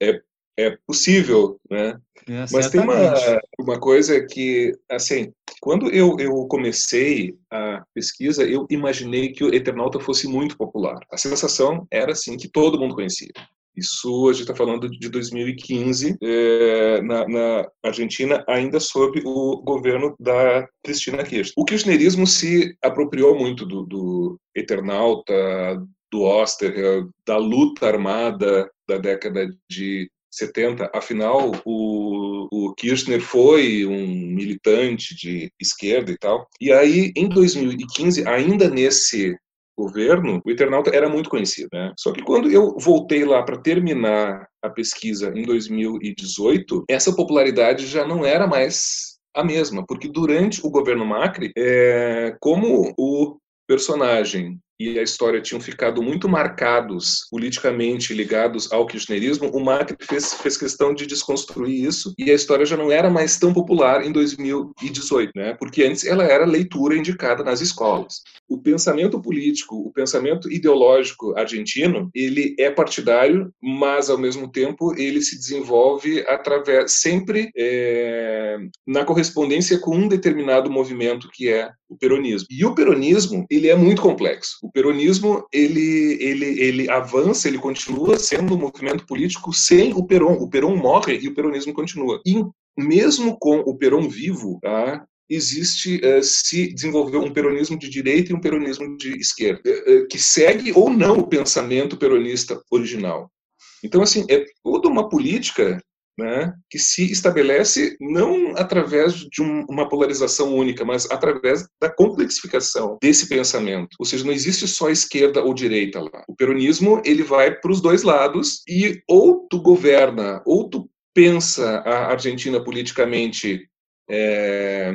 é, é possível, né? É, Mas tem uma, uma coisa que, assim, quando eu, eu comecei a pesquisa, eu imaginei que o Eternauta fosse muito popular. A sensação era, assim, que todo mundo conhecia. Isso a gente está falando de 2015, é, na, na, Argentina, ainda sob o governo da Cristina Kirchner. O kirchnerismo se apropriou muito do, do Eternauta, do Osterheld, da luta armada da década de 70. Afinal, o, o Kirchner foi um militante de esquerda e tal. E aí, em 2015, ainda nesse governo, o internauta era muito conhecido. Né? Só que quando eu voltei lá para terminar a pesquisa em 2018, essa popularidade já não era mais a mesma, porque durante o governo Macri, é, como o personagem e a história tinham ficado muito marcados politicamente ligados ao kirchnerismo, o Macri fez, fez questão de desconstruir isso e a história já não era mais tão popular em 2018, né? porque antes ela era leitura indicada nas escolas. O pensamento político, o pensamento ideológico argentino, ele é partidário, mas ao mesmo tempo ele se desenvolve através sempre é, na correspondência com um determinado movimento que é o peronismo. E o peronismo ele é muito complexo o peronismo ele, ele, ele avança, ele continua sendo um movimento político sem o Peron. O Peron morre e o peronismo continua. E mesmo com o Peron vivo, tá, existe uh, se desenvolveu um peronismo de direita e um peronismo de esquerda uh, que segue ou não o pensamento peronista original. Então assim é toda uma política né, que se estabelece não através de um, uma polarização única, mas através da complexificação desse pensamento. Ou seja, não existe só esquerda ou direita lá. O peronismo ele vai para os dois lados e ou tu governa ou tu pensa a Argentina politicamente é,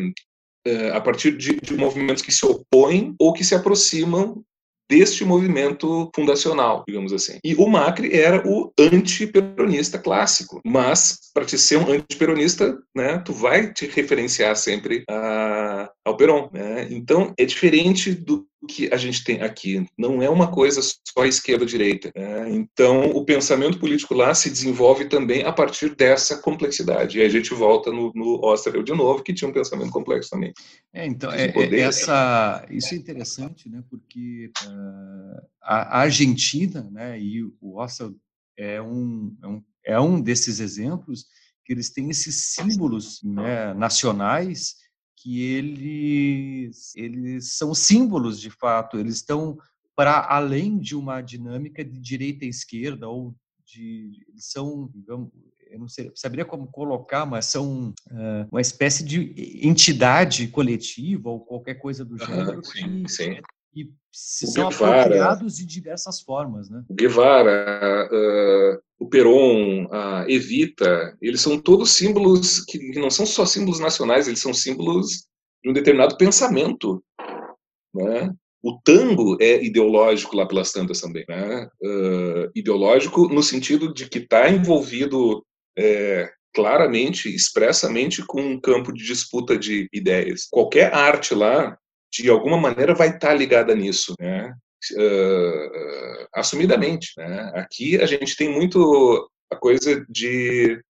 é, a partir de, de movimentos que se opõem ou que se aproximam deste movimento fundacional, digamos assim. E o Macri era o antiperonista clássico, mas para te ser um antiperonista, né, tu vai te referenciar sempre a, ao Peron, né? Então é diferente do que a gente tem aqui. Não é uma coisa só esquerda-direita. Né? Então, o pensamento político lá se desenvolve também a partir dessa complexidade. E aí a gente volta no, no Osterwell de novo, que tinha um pensamento complexo também. É, então, é, é, essa, isso é interessante, né? porque uh, a Argentina né, e o Osterwell é um, é, um, é um desses exemplos que eles têm esses símbolos né, nacionais que eles, eles são símbolos de fato, eles estão para além de uma dinâmica de direita e esquerda ou de eles são digamos, eu não sei, saberia como colocar, mas são uh, uma espécie de entidade coletiva ou qualquer coisa do gênero sim, que, sim. Que são Guevara, apropriados de diversas formas, né? O Guevara, uh, o Peron, a Evita, eles são todos símbolos que não são só símbolos nacionais, eles são símbolos de um determinado pensamento, né? O tango é ideológico lá pelas tantas também, né? Uh, ideológico no sentido de que está envolvido é, claramente, expressamente com um campo de disputa de ideias. Qualquer arte lá de alguma maneira vai estar ligada nisso, né? Uh, assumidamente. Né? Aqui a gente tem muito a coisa de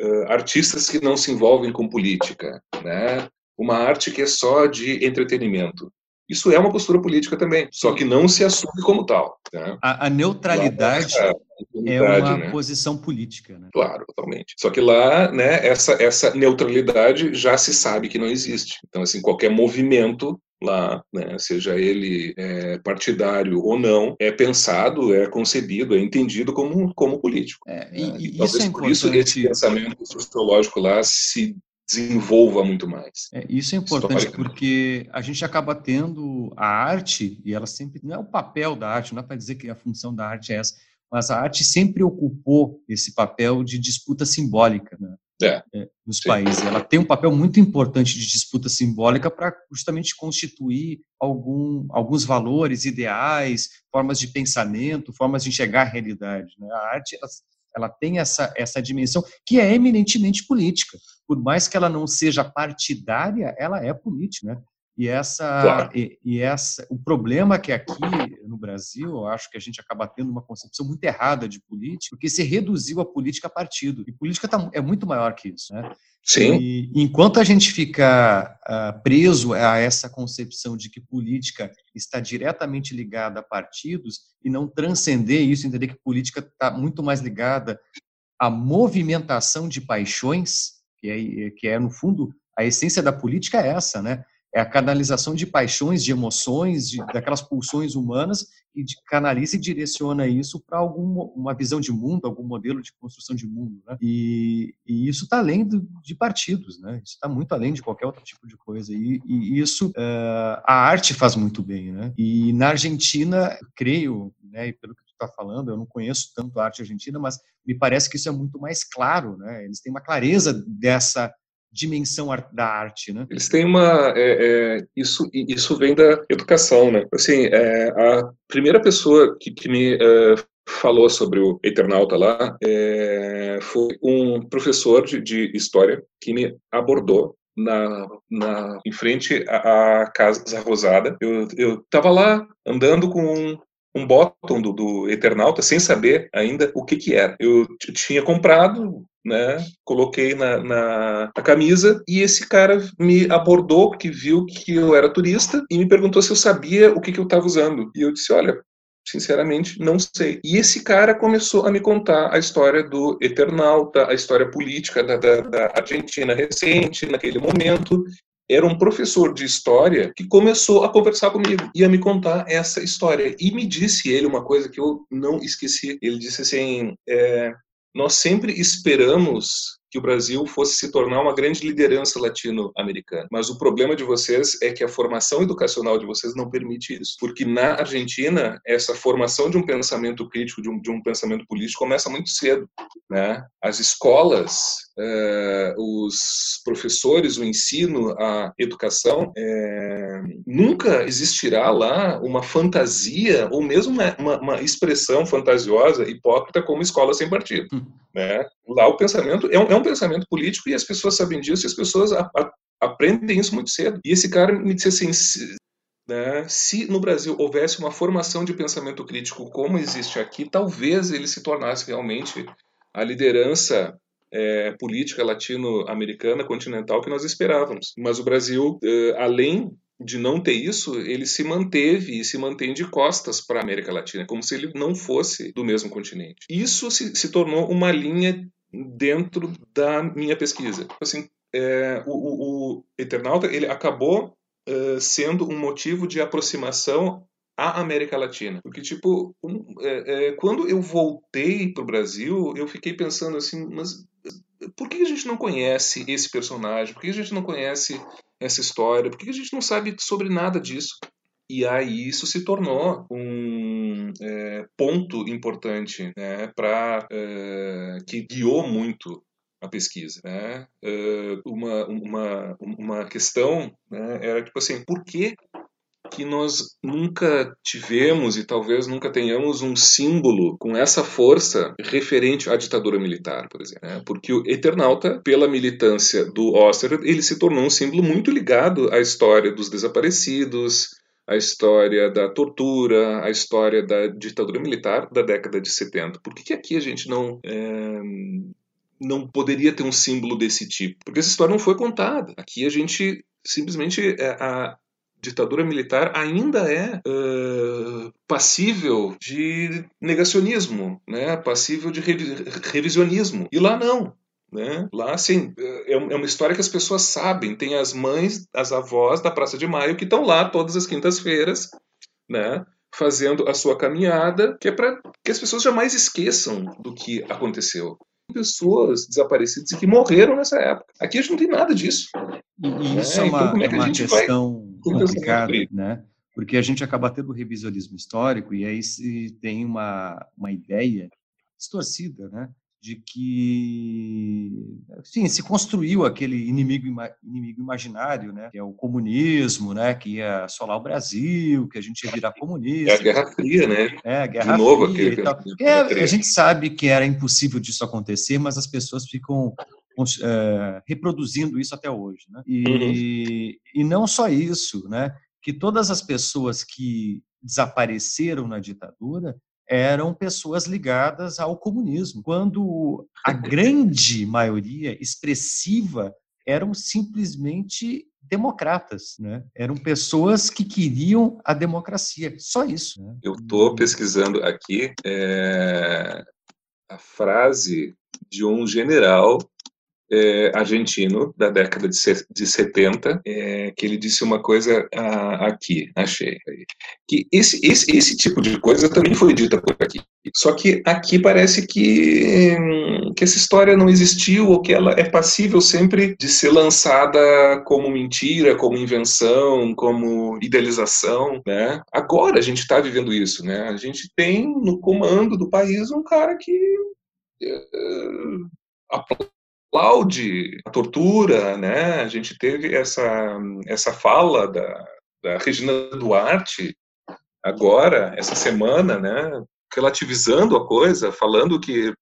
uh, artistas que não se envolvem com política, né? Uma arte que é só de entretenimento. Isso é uma postura política também, só que não se assume como tal. Né? A, a, neutralidade lá, é uma né? posição política. Né? Claro, totalmente. Só que lá, né, essa, essa neutralidade já se sabe que não existe. Então, assim, qualquer movimento lá, né, seja ele é, partidário ou não, é pensado, é concebido, é entendido como, como político. É, e, né? e, talvez isso é por isso esse pensamento sociológico lá se desenvolva muito mais. É, isso é importante porque a gente acaba tendo a arte, e ela sempre, não é o papel da arte, não é para dizer que a função da arte é essa, mas a arte sempre ocupou esse papel de disputa simbólica. Né? É, é, nos sim. países. Ela tem um papel muito importante de disputa simbólica para justamente constituir algum, alguns valores, ideais, formas de pensamento, formas de enxergar a realidade. Né? A arte ela, ela tem essa, essa dimensão que é eminentemente política. Por mais que ela não seja partidária, ela é política. Né? E essa, claro. e, e, essa, o problema que aqui no Brasil, eu acho que a gente acaba tendo uma concepção muito errada de política, porque se reduziu a política a partido. E política tá, é muito maior que isso, né? Sim. E enquanto a gente fica uh, preso a essa concepção de que política está diretamente ligada a partidos e não transcender isso, entender que política está muito mais ligada à movimentação de paixões, que é, que é no fundo a essência da política é essa, né? É a canalização de paixões, de emoções, de, daquelas pulsões humanas e de, canaliza e direciona isso para alguma visão de mundo, algum modelo de construção de mundo, né? E, e isso está além do, de partidos, né? Isso está muito além de qualquer outro tipo de coisa. E, e isso uh, a arte faz muito bem, né? E na Argentina, creio, né? E pelo que tu está falando, eu não conheço tanto a arte argentina, mas me parece que isso é muito mais claro, né? Eles têm uma clareza dessa dimensão da arte, né? Eles têm uma é, é, isso isso vem da educação, né? Assim, é, a primeira pessoa que, que me é, falou sobre o Eternauta lá é, foi um professor de, de, história que me abordou na, na em frente à, casa rosada. Eu eu estava lá andando com um bottom do, do Eternauta sem saber ainda o que que era. Eu tinha comprado, né? Coloquei na, na, na, camisa e esse cara me abordou porque viu que eu era turista e me perguntou se eu sabia o que, que eu estava usando. E eu disse, olha, sinceramente, não sei. E esse cara começou a me contar a história do Eternauta, a história política da, da, da Argentina recente, naquele momento. Era um professor de história que começou a conversar comigo e a me contar essa história. E me disse ele uma coisa que eu não esqueci. Ele disse assim: é, nós sempre esperamos que o Brasil fosse se tornar uma grande liderança latino-americana. Mas o problema de vocês é que a formação educacional de vocês não permite isso. Porque na Argentina, essa formação de um pensamento crítico, de um, de um pensamento político, começa muito cedo. Né? As escolas, eh, os professores, o ensino, a educação, eh, nunca existirá lá uma fantasia ou mesmo uma, uma, expressão fantasiosa, hipócrita, como escola sem partido. Hum. Né? Lá o pensamento é um, é um, pensamento político e as pessoas sabem disso e as pessoas a, a, aprendem isso muito cedo. E esse cara me disse assim, né, se no Brasil houvesse uma formação de pensamento crítico como existe aqui, talvez ele se tornasse realmente a liderança é, política latino-americana continental que nós esperávamos. Mas o Brasil, é, além de não ter isso, ele se manteve e se mantém de costas para a América Latina, como se ele não fosse do mesmo continente. Isso se, se tornou uma linha dentro da minha pesquisa. Assim, é, o, o, o Eternauta ele acabou uh, sendo um motivo de aproximação à América Latina. Porque, tipo, um, é, é, quando eu voltei para o Brasil, eu fiquei pensando assim, mas por que a gente não conhece esse personagem? Por que a gente não conhece essa história? Por que a gente não sabe sobre nada disso? E aí isso se tornou um é, ponto importante né, para é, que guiou muito a pesquisa. Né? Uh, uma, uma, uma questão né, era tipo assim, por que que nós nunca tivemos e talvez nunca tenhamos um símbolo com essa força referente à ditadura militar, por exemplo. Né? Porque o Eternauta, pela militância do Osterheld, ele se tornou um símbolo muito ligado à história dos desaparecidos, à história da tortura, à história da ditadura militar da década de 70. Por que, que aqui a gente não é, não poderia ter um símbolo desse tipo? Porque essa história não foi contada. Aqui a gente simplesmente é, a, ditadura militar ainda é uh, passível de negacionismo, né? passível de revisionismo. E lá não. Né? Lá, assim, é, é uma história que as pessoas sabem. Tem as mães, as avós da Praça de Maio que estão lá todas as quintas-feiras, né? fazendo a sua caminhada, que é para que as pessoas jamais esqueçam do que aconteceu pessoas desaparecidas e que morreram nessa época. Aqui a gente não tem nada disso. E, e né? isso é, é uma, então, é, é uma questão vai... complicada, né? Porque a gente acaba tendo revisionismo histórico e aí se tem uma, uma ideia distorcida, né? de que, enfim, se construiu aquele inimigo, inimigo imaginário, né, que é o comunismo, né, que ia assolar o Brasil, que a gente ia virar comunista. É a Guerra Fria, né? É, a Guerra de novo, Fria aquele. É, a gente sabe que era impossível disso acontecer, mas as pessoas ficam é, reproduzindo isso até hoje, né? E, uhum. e não só isso, né, que todas as pessoas que desapareceram na ditadura eram pessoas ligadas ao comunismo, quando a grande maioria expressiva eram simplesmente democratas, né? Eram pessoas que queriam a democracia, só isso. Né? Eu estou pesquisando aqui é, a frase de um general é, argentino da década de, de 70, é, que ele disse uma coisa ah, aqui, achei, que esse, esse, esse tipo de coisa também foi dita por aqui. Só que aqui parece que, que essa história não existiu ou que ela é passível sempre de ser lançada como mentira, como invenção, como idealização, né? Agora a gente está vivendo isso, né? A gente tem no comando do país um cara que uh, aplaude a tortura, né? A gente teve essa, essa fala da, da Regina Duarte agora, essa semana, né? Relativizando a coisa, falando que,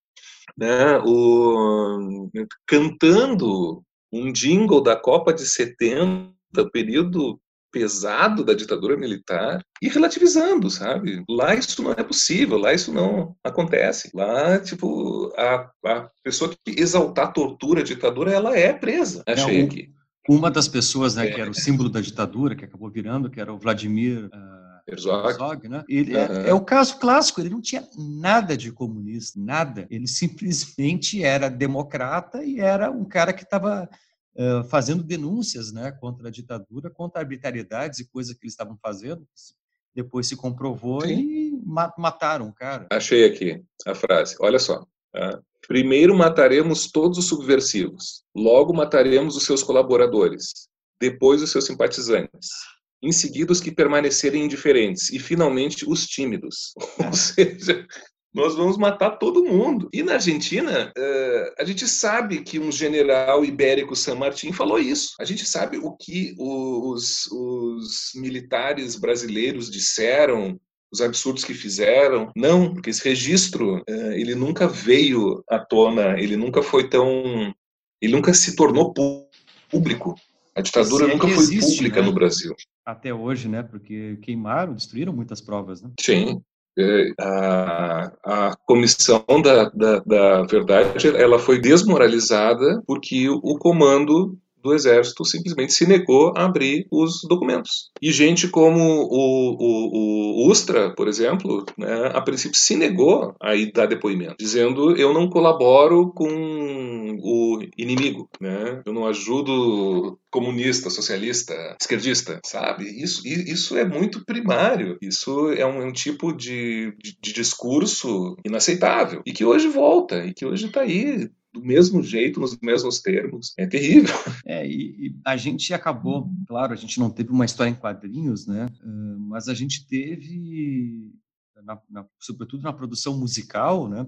né? O, cantando um jingle da Copa de 70, período pesado da ditadura militar e relativizando, sabe? Lá isso não é possível, lá isso não acontece. Lá, tipo, a, a pessoa que exaltar a tortura, a ditadura, ela é presa. Achei é, aqui. Uma das pessoas, né, é. que era o símbolo da ditadura, que acabou virando, que era o Vladimir uh, Herzog, Herzog né? Ele uhum. é, é, o caso clássico, ele não tinha nada de comunista, nada. Ele simplesmente era democrata e era um cara que estava fazendo denúncias né, contra a ditadura, contra arbitrariedades e coisas que eles estavam fazendo. Depois se comprovou Sim. e mataram o cara. Achei aqui a frase. Olha só. Tá? Primeiro mataremos todos os subversivos, logo mataremos os seus colaboradores, depois os seus simpatizantes, em seguida os que permanecerem indiferentes e finalmente os tímidos. É. Ou seja, nós vamos matar todo mundo. E na Argentina, uh, a gente sabe que um general ibérico San Martín falou isso. A gente sabe o que os, os militares brasileiros disseram, os absurdos que fizeram. Não, porque esse registro, uh, ele nunca veio à tona, ele nunca foi tão... Ele nunca se tornou público. A ditadura é nunca foi existe, pública né? no Brasil. até hoje, né? Porque queimaram, destruíram muitas provas, né? Sim. A, a comissão da, da, da verdade ela foi desmoralizada porque o comando do Exército simplesmente se negou a abrir os documentos. E gente como o, o, o Ustra, por exemplo, né, a princípio se negou a dar depoimento, dizendo eu não colaboro com o inimigo, né? eu não ajudo comunista, socialista, esquerdista, sabe? Isso, isso é muito primário. Isso é um, é um tipo de, de, de, discurso inaceitável e que hoje volta e que hoje está aí do mesmo jeito, nos mesmos termos. É terrível. É, e, e, a gente acabou, claro, a gente não teve uma história em quadrinhos, né? Uh, mas a gente teve, na, na, sobretudo na produção musical, né?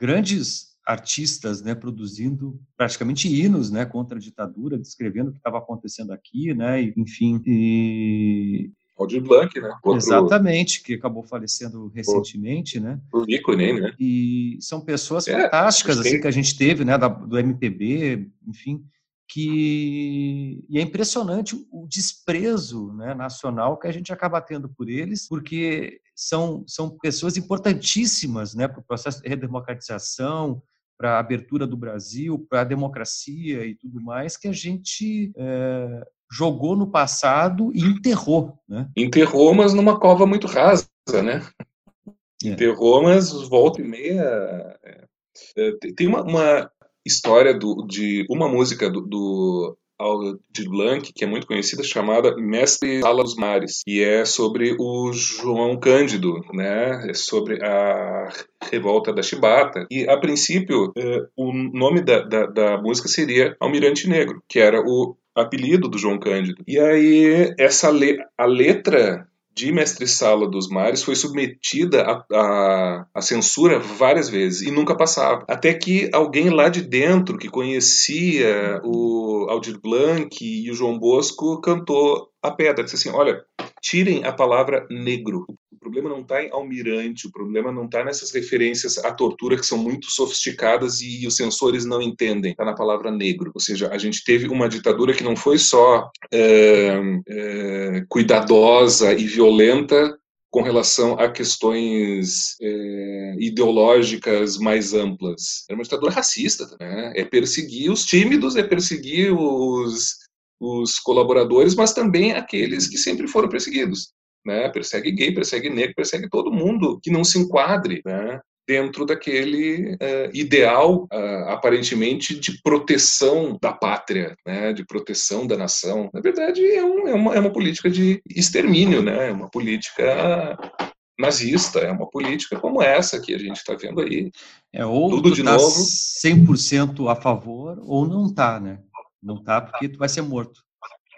Grandes artistas, né, produzindo praticamente hinos, né, contra a ditadura, descrevendo o que estava acontecendo aqui, né, e, enfim, e Aldir Blanc, né? Outro... Exatamente, que acabou falecendo recentemente, né? O ícone, né? E são pessoas é, fantásticas, assim, que a gente teve, né, da, do MPB, enfim, que e é impressionante o desprezo né, nacional que a gente acaba tendo por eles, porque são, são pessoas importantíssimas né, para o processo de redemocratização, para a abertura do Brasil, para a democracia e tudo mais, que a gente é, jogou no passado e enterrou. Né? Enterrou, mas numa cova muito rasa, né? É. Enterrou, mas volta e meia. É, é tem uma, uma história do, de uma música do, do de Blanc, que é muito conhecida, chamada Mestre Sala dos Mares, e é sobre o João Cândido, né? É sobre a revolta da Chibata. E, a princípio, uh, o nome da, da, da, música seria Almirante Negro, que era o apelido do João Cândido. E aí, essa le a letra de Mestre Sala dos Mares foi submetida à censura várias vezes e nunca passava. Até que alguém lá de dentro, que conhecia o Aldir Blanc e o João Bosco, cantou a pedra. Disse assim: olha, tirem a palavra negro. Problema não está em almirante, o problema não está nessas referências à tortura que são muito sofisticadas e os sensores não entendem. Está na palavra negro. Ou seja, a gente teve uma ditadura que não foi só é, é, cuidadosa e violenta com relação a questões é, ideológicas mais amplas. Era uma ditadura racista. Né? É perseguir os tímidos, é perseguir os, os colaboradores, mas também aqueles que sempre foram perseguidos né? Persegue gay, persegue negro, persegue todo mundo que não se enquadre, né? dentro daquele uh, ideal, uh, aparentemente, de proteção da pátria, né, de proteção da nação. Na verdade, é, um, é, uma, é uma política de extermínio, né, é uma política nazista, é uma política como essa que a gente está vendo aí. É, ou Tudo de tá novo. 100% a favor, ou não tá, né? Não tá porque tu vai ser morto.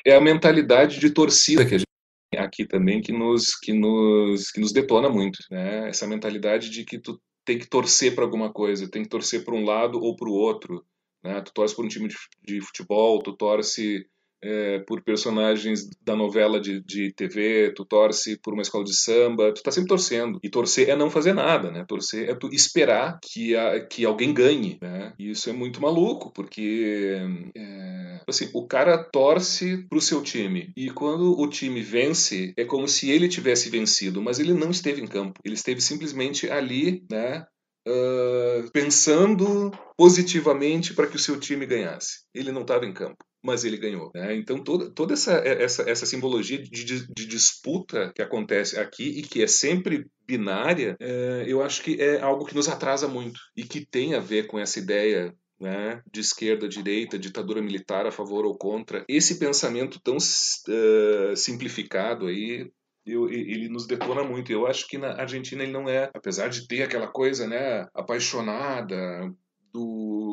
É a mentalidade de torcida que a gente aqui também que nos que nos que nos detona muito, né? Essa mentalidade de que tu tem que torcer para alguma coisa, tem que torcer para um lado ou para o outro, né? Tu torce por um time de futebol, tu torce é, por personagens da novela de, de TV, tu torce por uma escola de samba, tu tá sempre torcendo. E torcer é não fazer nada, né? Torcer é tu esperar que, a, que alguém ganhe, né? E isso é muito maluco, porque é, assim, o cara torce pro seu time. E quando o time vence, é como se ele tivesse vencido, mas ele não esteve em campo. Ele esteve simplesmente ali, né? Uh, pensando positivamente para que o seu time ganhasse. Ele não estava em campo mas ele ganhou. Né? Então, toda, toda essa, essa, essa simbologia de, de, de, disputa que acontece aqui e que é sempre binária, é, eu acho que é algo que nos atrasa muito e que tem a ver com essa ideia né, de esquerda, direita, ditadura militar a favor ou contra. Esse pensamento tão uh, simplificado aí eu, ele nos detona muito. Eu acho que na Argentina ele não é, apesar de ter aquela coisa, né, apaixonada do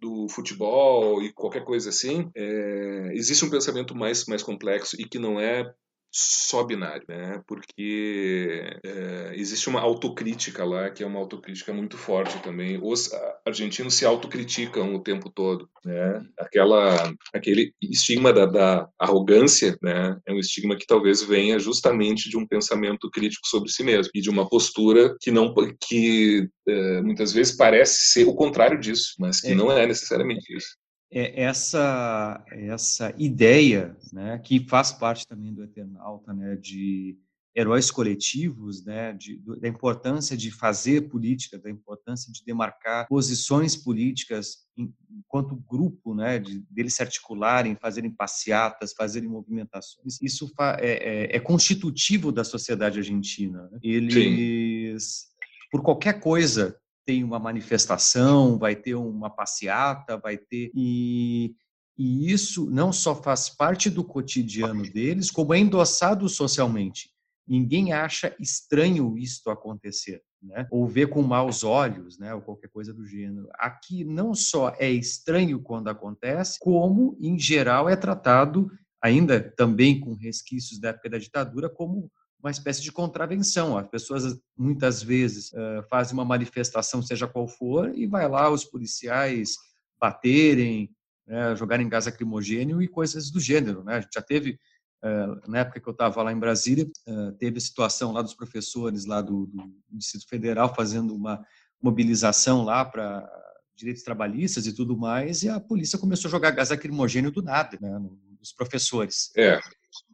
do futebol e qualquer coisa assim, é, existe um pensamento mais, mais complexo e que não é só binário, né? Porque é, existe uma autocrítica lá, que é uma autocrítica muito forte também. Os argentinos se autocriticam o tempo todo, né? Aquela, aquele estigma da, da arrogância, né? É um estigma que talvez venha justamente de um pensamento crítico sobre si mesmo e de uma postura que não que é, muitas vezes parece ser o contrário disso, mas que é. não é necessariamente isso. É essa essa ideia, né, que faz parte também do Eternauta, né, de heróis coletivos, né, de, da importância de fazer política, da importância de demarcar posições políticas enquanto grupo, né, de deles se articularem, fazerem passeatas, fazerem movimentações. Isso é, é, é constitutivo da sociedade argentina. Né? Eles, Sim. por qualquer coisa, tem uma manifestação, vai ter uma passeata, vai ter e e isso não só faz parte do cotidiano deles, como é endossado socialmente. Ninguém acha estranho isto acontecer, né? Ou vê com maus olhos, né? Ou qualquer coisa do gênero. Aqui não só é estranho quando acontece, como em geral é tratado ainda também com resquícios da época da ditadura como uma espécie de contravenção. As pessoas muitas vezes fazem uma manifestação, seja qual for, e vai lá os policiais baterem, né, jogarem gás lacrimogênio e coisas do gênero. Né? A gente já teve na época que eu estava lá em Brasília, teve a situação lá dos professores lá do, do Distrito Federal fazendo uma mobilização lá para direitos trabalhistas e tudo mais, e a polícia começou a jogar gás lacrimogênio do nada, né, nos professores. É.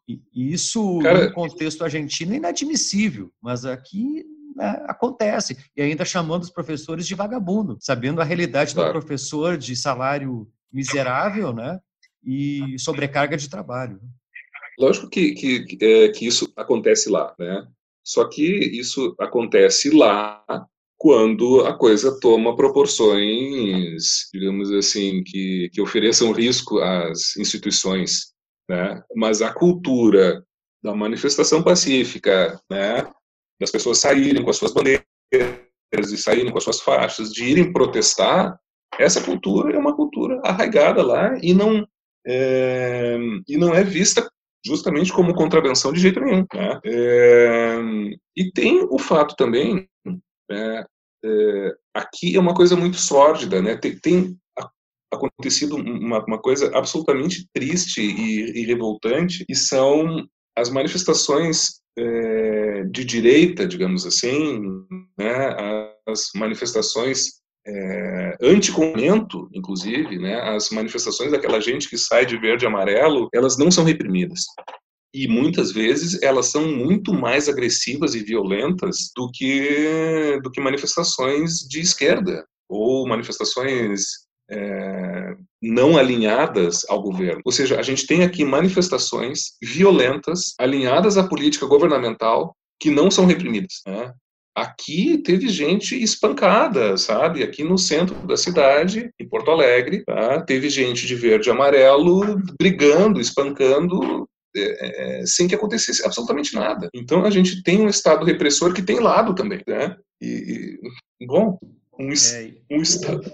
E, e isso, Cara... no contexto argentino, é inadmissível, mas aqui né, acontece. E ainda chamando os professores de vagabundo, sabendo a realidade claro. do professor de salário miserável né, e sobrecarga de trabalho. Lógico que, que, é, que isso acontece lá, né? Só que isso acontece lá quando a coisa toma proporções, digamos assim, que, que ofereçam risco às instituições, né? Mas a cultura da manifestação pacífica, né? Das pessoas saírem com as suas bandeiras e saírem com as suas faixas, de irem protestar, essa cultura é uma cultura arraigada lá e não é, e não é vista justamente como contravenção de jeito nenhum. Né? É, e tem o fato também, né, é, aqui é uma coisa muito sórdida, né? tem, tem acontecido uma, uma, coisa absolutamente triste e, e, revoltante, e são as manifestações é, de direita, digamos assim, né, as manifestações é, anticomento, inclusive, né, as manifestações daquela gente que sai de verde e amarelo, elas não são reprimidas. E muitas vezes elas são muito mais agressivas e violentas do que, do que manifestações de esquerda ou manifestações é, não alinhadas ao governo. Ou seja, a gente tem aqui manifestações violentas alinhadas à política governamental que não são reprimidas. Né? Aqui teve gente espancada, sabe? Aqui no centro da cidade, em Porto Alegre, tá? teve gente de verde e amarelo brigando, espancando, é, é, sem que acontecesse absolutamente nada. Então a gente tem um Estado repressor que tem lado também, né? E, e bom, um, é. um Estado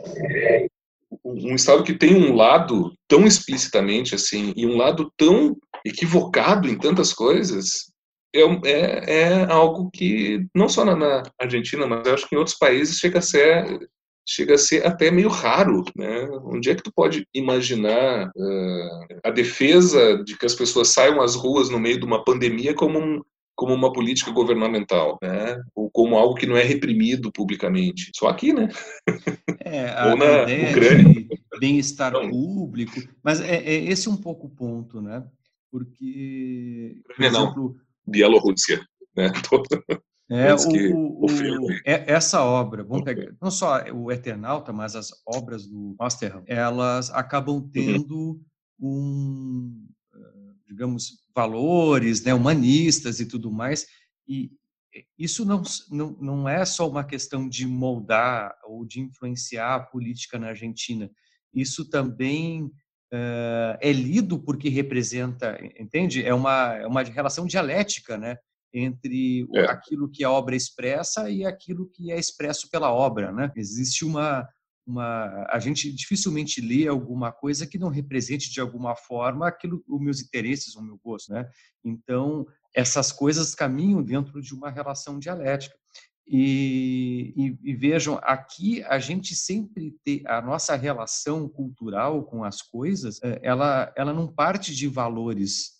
um estado que tem um lado tão explicitamente assim e um lado tão equivocado em tantas coisas é, é, é algo que, não só na, na, Argentina, mas acho que em outros países chega a ser, chega a ser até meio raro. Né? Onde é que tu pode imaginar uh, a defesa de que as pessoas saiam às ruas no meio de uma pandemia como um, como uma política governamental, né? Ou como algo que não é reprimido publicamente. Só aqui, né? É, Ou na Ucrânia. bem-estar público, mas é, é, esse um pouco o ponto, né? Porque, por exemplo, Bielorrússia, né? É, o, o, o, é, essa obra, vamos pegar, não só o Eternauta, mas as obras do Masterham, elas acabam uhum. tendo uhum. um, digamos, valores né, humanistas e tudo mais, e isso não, não, não é só uma questão de moldar ou de influenciar a política na Argentina, isso também uh, é lido porque representa, entende? É uma, é uma relação dialética, né? Entre é. aquilo que a obra expressa e aquilo que é expresso pela obra, né? Existe uma, uma a gente dificilmente lê alguma coisa que não represente de alguma forma aquilo os meus interesses o meu gosto né? Então essas coisas caminham dentro de uma relação dialética. E, e, e, vejam, aqui a gente sempre tem a nossa relação cultural com as coisas, eh, ela, ela não parte de valores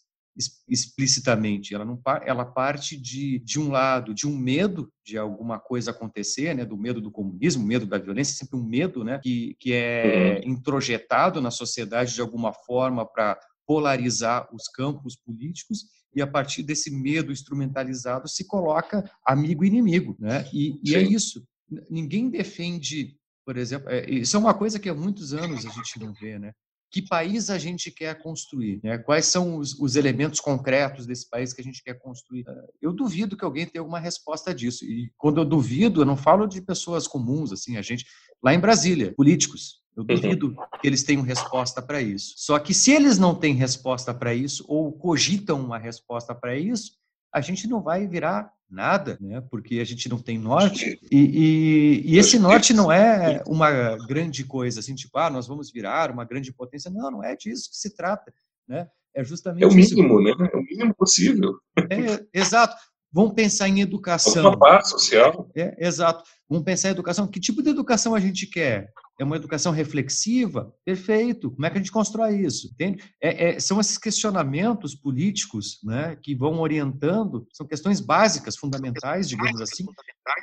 explicitamente, ela não ela parte de, de um lado, de um medo de alguma coisa acontecer, né, do medo do comunismo, medo da violência, sempre um medo, né, que, que é uhum. introjetado na sociedade de alguma forma para polarizar os campos políticos e a partir desse medo instrumentalizado se coloca amigo e inimigo, né? E, e é isso. Ninguém defende, por exemplo, é, isso é uma coisa que há muitos anos a gente não vê, né? Que país a gente quer construir, né? quais são os, os, elementos concretos desse país que a gente quer construir. É, eu duvido que alguém tenha alguma resposta disso. E quando eu duvido, eu não falo de pessoas comuns, assim, a gente lá em Brasília, políticos. Eu uhum. duvido que eles tenham resposta para isso. Só que se eles não têm resposta para isso ou cogitam uma resposta para isso, a gente não vai virar nada, né? Porque a gente não tem norte e, e, e, esse norte não é uma grande coisa, assim, tipo, ah, nós vamos virar uma grande potência. Não, não é disso que se trata, né? É justamente é o mínimo, isso. né? É o mínimo possível. É, exato. Vamos pensar em educação. Uma paz social. É, exato. Vamos pensar em educação. Que tipo de educação a gente quer? É uma educação reflexiva? Perfeito. Como é que a gente constrói isso? É, é, são esses questionamentos políticos né, que vão orientando, são questões básicas, fundamentais, digamos assim,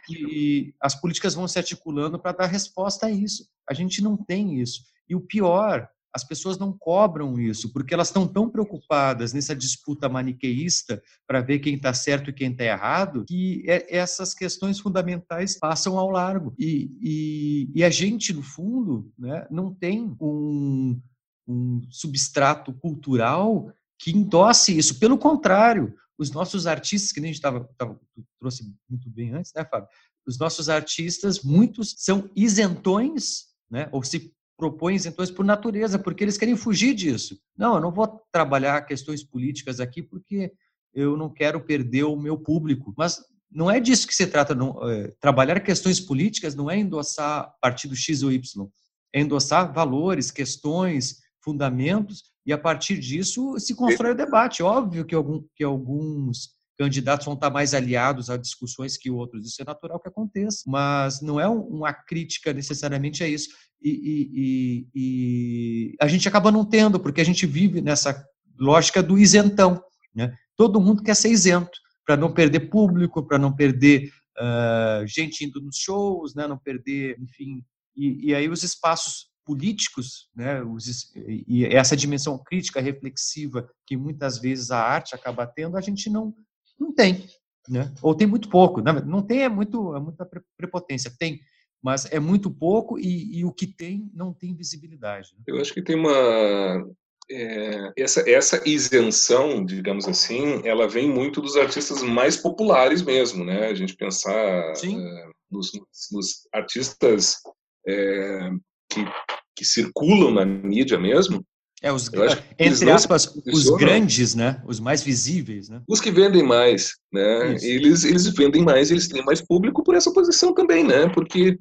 e as políticas vão se articulando para dar resposta a isso. A gente não tem isso. E o pior as pessoas não cobram isso, porque elas estão tão preocupadas nessa disputa maniqueísta para ver quem está certo e quem está errado, que é, essas questões fundamentais passam ao largo. E, e, e a gente, no fundo, né, não tem um, um substrato cultural que endosse isso. Pelo contrário, os nossos artistas, que nem a gente tava, tava, trouxe muito bem antes, né, Fábio? Os nossos artistas, muitos são isentões, né, ou se propõem isentões por natureza, porque eles querem fugir disso. Não, eu não vou trabalhar questões políticas aqui porque eu não quero perder o meu público. Mas não é disso que se trata. Não, é, trabalhar questões políticas não é endossar partido X ou Y, é endossar valores, questões, fundamentos, e a partir disso se constrói o debate. Óbvio que, algum, que alguns candidatos vão estar mais aliados a discussões que outros. Isso é natural que aconteça, mas não é uma crítica necessariamente a isso. E, e, e, e a gente acaba não tendo, porque a gente vive nessa lógica do isentão. Né? Todo mundo quer ser isento, para não perder público, para não perder uh, gente indo nos shows, né? não perder, enfim. E, aí os espaços políticos, né, os, e essa dimensão crítica, reflexiva, que muitas vezes a arte acaba tendo, a gente não, não tem, né? Ou tem muito pouco. Né? Não tem é muito é muita prepotência. Tem, mas é muito pouco e, e o que tem não tem visibilidade. Né? Eu acho que tem uma é, essa, essa isenção, digamos assim, ela vem muito dos artistas mais populares mesmo, né? A gente pensar é, nos, nos, artistas é, que, que circulam na mídia mesmo, é, os, entre aspas, os grandes, né? Os mais visíveis, né? Os que vendem mais, né? Eles, eles vendem mais, eles têm mais público por essa posição também, né? Porque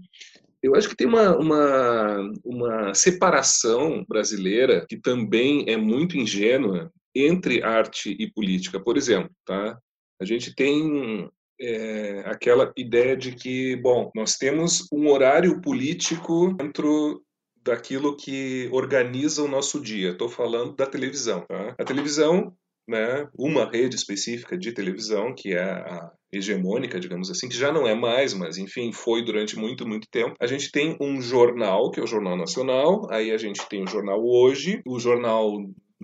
eu acho que tem uma, uma, uma separação brasileira que também é muito ingênua entre arte e política. Por exemplo, tá? A gente tem é, aquela ideia de que, bom, nós temos um horário político dentro daquilo que organiza o nosso dia. Estou falando da televisão. Tá? A televisão, né, uma rede específica de televisão, que é a hegemônica, digamos assim, que já não é mais, mas enfim, foi durante muito, muito tempo. A gente tem um jornal, que é o Jornal Nacional, aí a gente tem o Jornal Hoje, o Jornal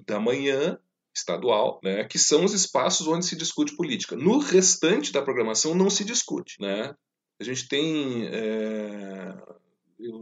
da Manhã, estadual, né, que são os espaços onde se discute política. No restante da programação não se discute, né? A gente tem é,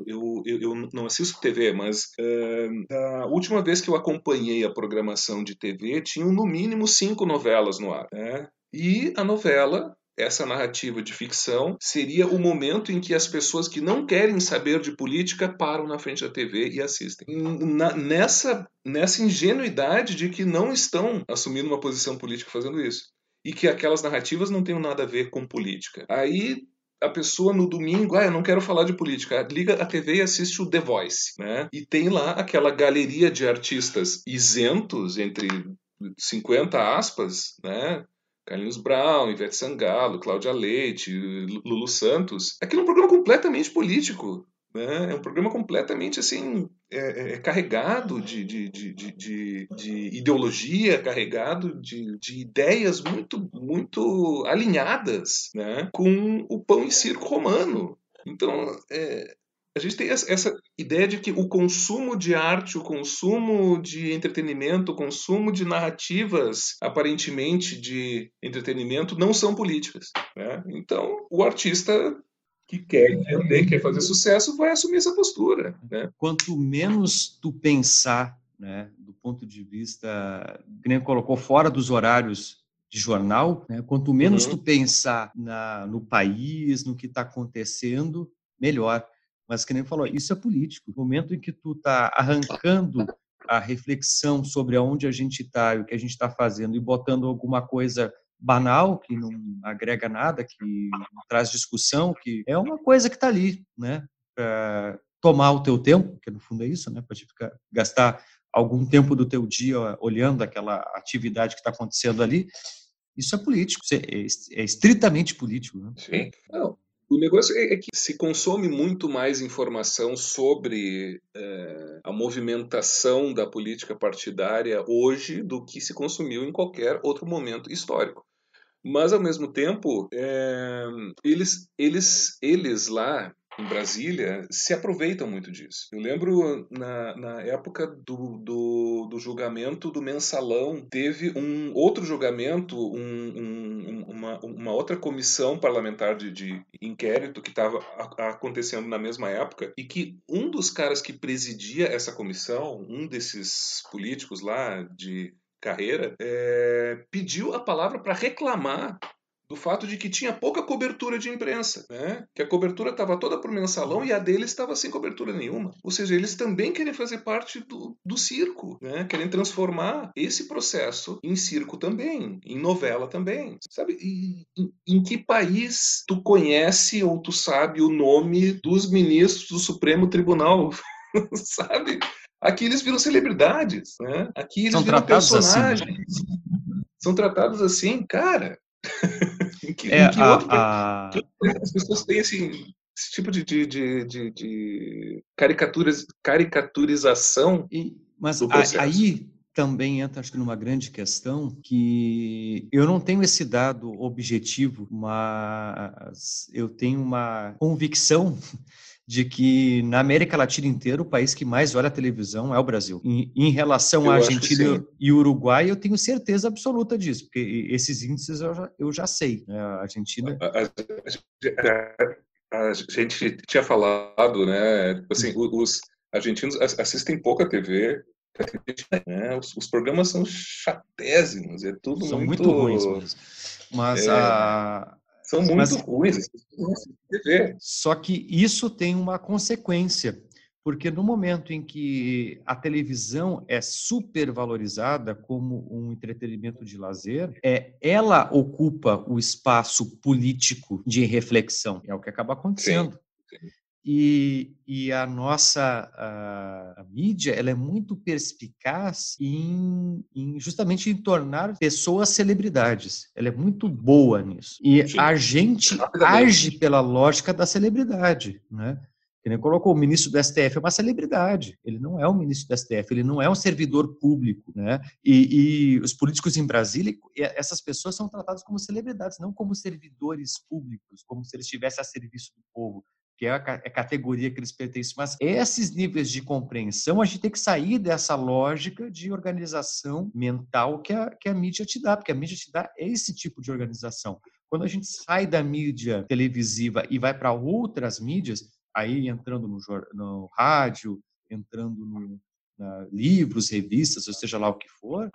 eu, eu, eu, não assisto TV, mas uh, a última vez que eu acompanhei a programação de TV, tinham no mínimo cinco novelas no ar. Né? E a novela essa narrativa de ficção seria o momento em que as pessoas que não querem saber de política param na frente da TV e assistem. Na, nessa, nessa ingenuidade de que não estão assumindo uma posição política fazendo isso. E que aquelas narrativas não têm nada a ver com política. Aí a pessoa no domingo, ah, eu não quero falar de política, liga a TV e assiste o The Voice, né? E tem lá aquela galeria de artistas isentos, entre 50 aspas, né? Carlinhos Brown, Ivete Sangalo, Cláudia Leite, Lulu Santos. Aquilo é um programa completamente político. Né? É um programa completamente assim é, é, é carregado de, de, de, de, de ideologia, carregado de, de ideias muito muito alinhadas né? com o pão e circo romano. Então, é, a gente tem essa ideia de que o consumo de arte, o consumo de entretenimento, o consumo de narrativas aparentemente de entretenimento não são políticas. Né? Então, o artista que quer entender, quer fazer sucesso, vai assumir essa postura. Né? Quanto menos tu pensar, né, do ponto de vista, que nem colocou fora dos horários de jornal, né, quanto menos uhum. tu pensar na, no país, no que está acontecendo, melhor. Mas que nem falou, isso é político. No momento em que tu está arrancando a reflexão sobre aonde a gente está e o que a gente está fazendo e botando alguma coisa banal que não agrega nada, que não traz discussão, que é uma coisa que está ali, né? Para tomar o teu tempo, que no fundo é isso, né? Para ficar gastar algum tempo do teu dia olhando aquela atividade que está acontecendo ali. Isso é político, é, é estritamente político. Né? Sim. Não, o negócio é, é que se consome muito mais informação sobre é, a movimentação da política partidária hoje do que se consumiu em qualquer outro momento histórico. Mas, ao mesmo tempo, é, eles, eles, eles lá em Brasília se aproveitam muito disso. Eu lembro na, na época do, do, do, julgamento do mensalão, teve um outro julgamento, um, um, uma, uma, outra comissão parlamentar de, de inquérito que estava acontecendo na mesma época e que um dos caras que presidia essa comissão, um desses políticos lá de carreira, é, pediu a palavra para reclamar do fato de que tinha pouca cobertura de imprensa, né? que a cobertura estava toda para o mensalão e a deles estava sem cobertura nenhuma. Ou seja, eles também querem fazer parte do, do circo, né? querem transformar esse processo em circo também, em novela também. Sabe, e, em, em que país tu conhece ou tu sabe o nome dos ministros do Supremo Tribunal? sabe? Aqui eles viram celebridades, né? Aqui eles São viram personagens. Assim, né? São tratados assim, cara. em que, é, em que a, outro a... as pessoas têm assim, esse tipo de, de, de, de, de caricaturas, caricaturização e, mas aí também entra, acho que, numa grande questão que eu não tenho esse dado objetivo, mas eu tenho uma convicção de que na América Latina inteira o país que mais olha a televisão é o Brasil. Em, em relação à Argentina e Uruguai, eu tenho certeza absoluta disso, porque esses índices eu já, eu já sei. Né? A Argentina. A, a, a, gente tinha falado, né? Tipo assim, os argentinos assistem pouca TV. Né? Os, os, programas são chatésimos, é tudo são muito, muito ruins mesmo. Mas é... a são muito Mas, ruins. Só que isso tem uma consequência, porque no momento em que a televisão é supervalorizada como um entretenimento de lazer, é, ela ocupa o espaço político de reflexão. É o que acaba acontecendo. Sim. E, e a nossa a, a, mídia ela é muito perspicaz em, em, justamente em tornar pessoas celebridades. Ela é muito boa nisso. E Sim. a gente age pela lógica da celebridade, né? Que nem colocou, o ministro do STF é uma celebridade. Ele não é um ministro do STF, ele não é um servidor público, né? E, e os políticos em Brasília, essas pessoas são tratadas como celebridades, não como servidores públicos, como se eles estivessem a serviço do povo que é a, é a categoria que eles pertencem. Mas esses níveis de compreensão, a gente tem que sair dessa lógica de organização mental que a, que a mídia te dá, porque a mídia te dá esse tipo de organização. Quando a gente sai da mídia televisiva e vai para outras mídias, aí entrando no, no rádio, entrando no, livros, revistas, ou seja lá o que for,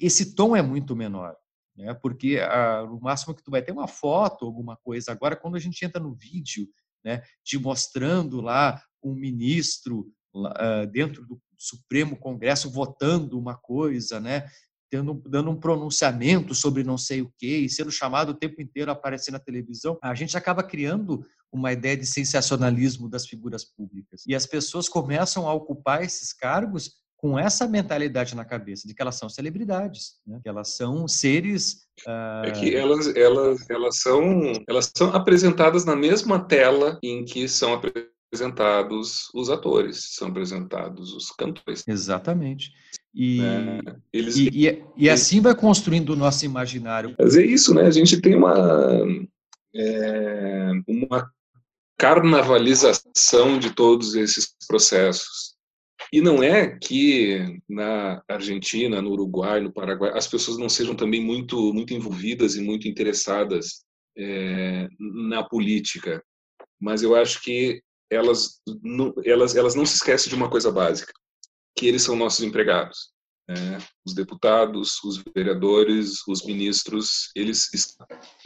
esse tom é muito menor. Né? Porque a, o máximo que tu vai ter uma foto, alguma coisa. Agora, quando a gente entra no vídeo né, te mostrando lá um ministro uh, dentro do Supremo Congresso votando uma coisa, né, tendo, dando um pronunciamento sobre não sei o quê, e sendo chamado o tempo inteiro a aparecer na televisão, a gente acaba criando uma ideia de sensacionalismo das figuras públicas. E as pessoas começam a ocupar esses cargos com essa mentalidade na cabeça de que elas são celebridades, né? que elas são seres é que elas elas elas são elas são apresentadas na mesma tela em que são apresentados os atores, são apresentados os cantores. Exatamente. E, é, eles, e, e, e, assim vai construindo o nosso imaginário. Mas é isso, né? A gente tem uma, é, uma carnavalização de todos esses processos. E não é que na Argentina, no Uruguai, no Paraguai, as pessoas não sejam também muito, muito envolvidas e muito interessadas é, na política, mas eu acho que elas não, elas, elas não se esquecem de uma coisa básica, que eles são nossos empregados. Né? Os deputados, os vereadores, os ministros, eles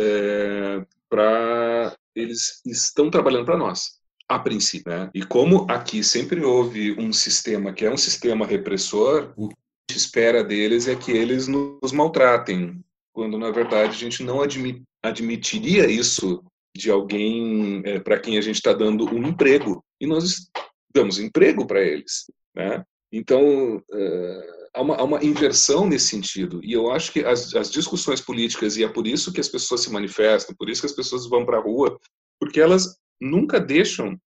é, para eles estão trabalhando para nós a princípio. Né? E como aqui sempre houve um sistema que é um sistema repressor, o que a gente espera deles é que eles nos maltratem, quando na verdade a gente não admi admitiria isso de alguém é, para quem a gente está dando um emprego e nós damos emprego para eles, né? Então é, há, uma, há, uma, inversão nesse sentido e eu acho que as, as discussões políticas e é por isso que as pessoas se manifestam, por isso que as pessoas vão para a rua, porque elas nunca deixam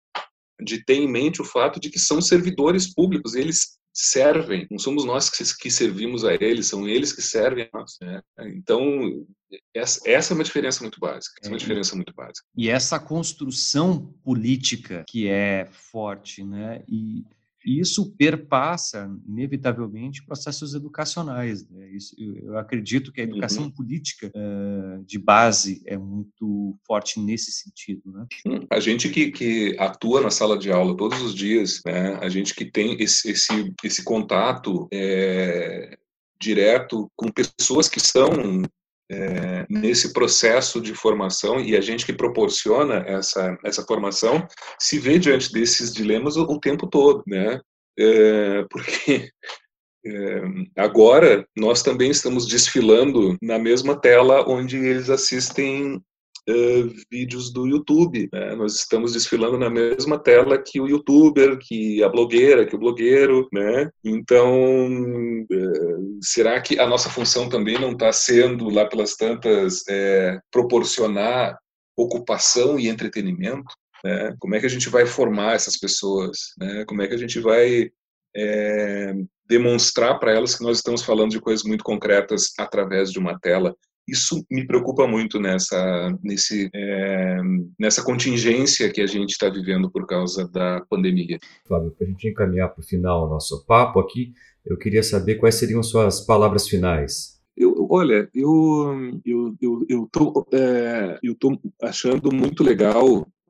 de ter em mente o fato de que são servidores públicos, eles servem, não somos nós que, servimos a eles, são eles que servem a nós. Né? Então, essa, essa, é uma diferença muito básica. Essa é uma é, diferença muito básica. E essa construção política que é forte, né? E e isso perpassa, inevitavelmente, processos educacionais. Né? Isso, eu acredito que a educação uhum. política uh, de base é muito forte nesse sentido. Né? A gente que, que atua na sala de aula todos os dias, né? a gente que tem esse, esse, esse contato é, direto com pessoas que são é, nesse processo de formação e a gente que proporciona essa, essa formação se vê diante desses dilemas o, o tempo todo, né? É, porque é, agora nós também estamos desfilando na mesma tela onde eles assistem uh, vídeos do YouTube. Né? Nós estamos desfilando na mesma tela que o youtuber, que a blogueira, que o blogueiro. Né? Então, uh, será que a nossa função também não está sendo, lá pelas tantas, é, proporcionar ocupação e entretenimento? Né? Como é que a gente vai formar essas pessoas? Né? Como é que a gente vai é, demonstrar para elas que nós estamos falando de coisas muito concretas através de uma tela isso me preocupa muito nessa, nesse, é, nessa contingência que a gente está vivendo por causa da pandemia. Flávio, para a gente encaminhar para o final o nosso papo aqui, eu queria saber quais seriam suas palavras finais. Eu, olha, eu eu eu eu tô, é, eu tô achando muito legal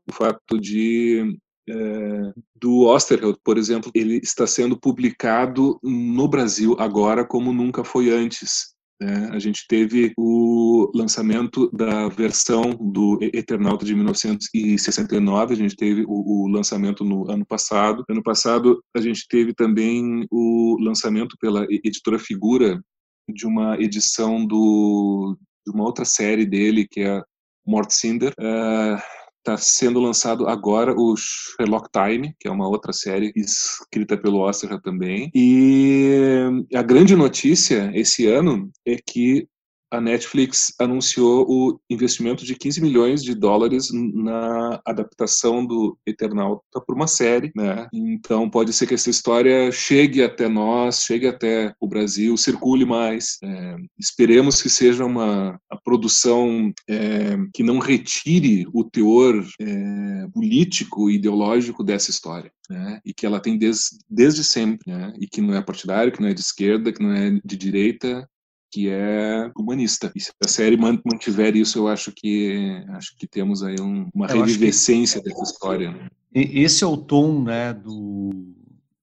o fato de é, do Osterheld, por exemplo, ele está sendo publicado no Brasil agora como nunca foi antes. Né? A gente teve o lançamento da versão do Eternauta de 1969, a gente teve o, o, lançamento no ano passado. Ano passado, a gente teve também o lançamento pela editora Figura de uma edição do, de uma outra série dele, que é Mort Cinder. Uh, Está sendo lançado agora o Sherlock Time, que é uma outra série escrita pelo Oscar também. E a grande notícia esse ano é que a Netflix anunciou o investimento de 15 milhões de dólares na adaptação do Eternauta por uma série, né? Então pode ser que essa história chegue até nós, chegue até o Brasil, circule mais. É, esperemos que seja uma produção é, que não retire o teor é, político e ideológico dessa história. Né? E que ela tem desde, desde sempre, né? E que não é partidário, que não é de esquerda, que não é de direita, que é humanista. E se a série mantiver isso, eu acho que acho que temos aí um, uma eu revivescência que... dessa história. Né? Esse é o tom, né, do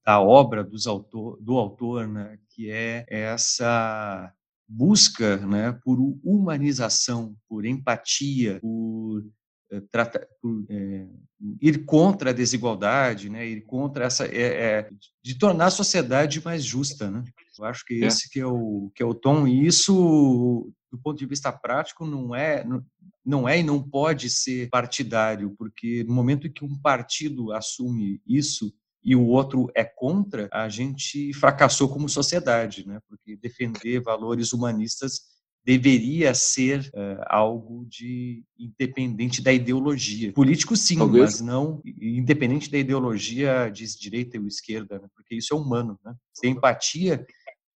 da obra dos autor, do autor, né, que é essa busca, né, por humanização, por empatia, por Trata, por, é, ir contra a desigualdade, né, ir contra essa, é, é, de tornar a sociedade mais justa, né? Eu acho que é. esse que é o que é o tom e isso, do ponto de vista prático, não é não é e não pode ser partidário, porque no momento em que um partido assume isso e o outro é contra, a gente fracassou como sociedade, né? Porque defender valores humanistas deveria ser uh, algo de independente da ideologia. Político sim, Talvez. mas não independente da ideologia de direita ou esquerda, né? porque isso é humano. Né? Ter empatia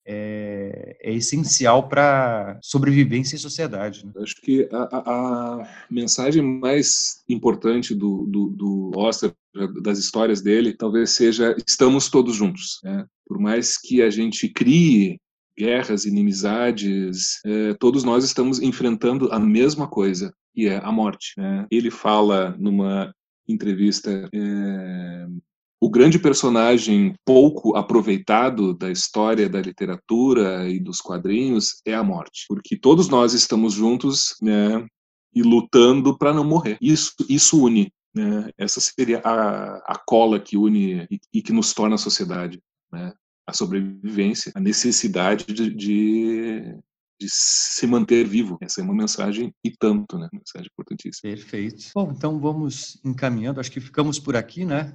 é, é essencial para sobrevivência em sociedade. Né? Acho que a, a, mensagem mais importante do, do, do Oster, das histórias dele, talvez seja estamos todos juntos. Né? Por mais que a gente crie guerras, inimizades, é, todos nós estamos enfrentando a mesma coisa, que é a morte. Né? Ele fala numa entrevista é, o grande personagem pouco aproveitado da história da literatura e dos quadrinhos é a morte, porque todos nós estamos juntos, né, e lutando para não morrer. Isso isso une, né? Essa seria a, a cola que une e, e que nos torna a sociedade, né? A sobrevivência, a necessidade de, de de se manter vivo. Essa é uma mensagem e tanto, né? Uma mensagem importantíssima. Perfeito. Bom, então vamos encaminhando. Acho que ficamos por aqui, né?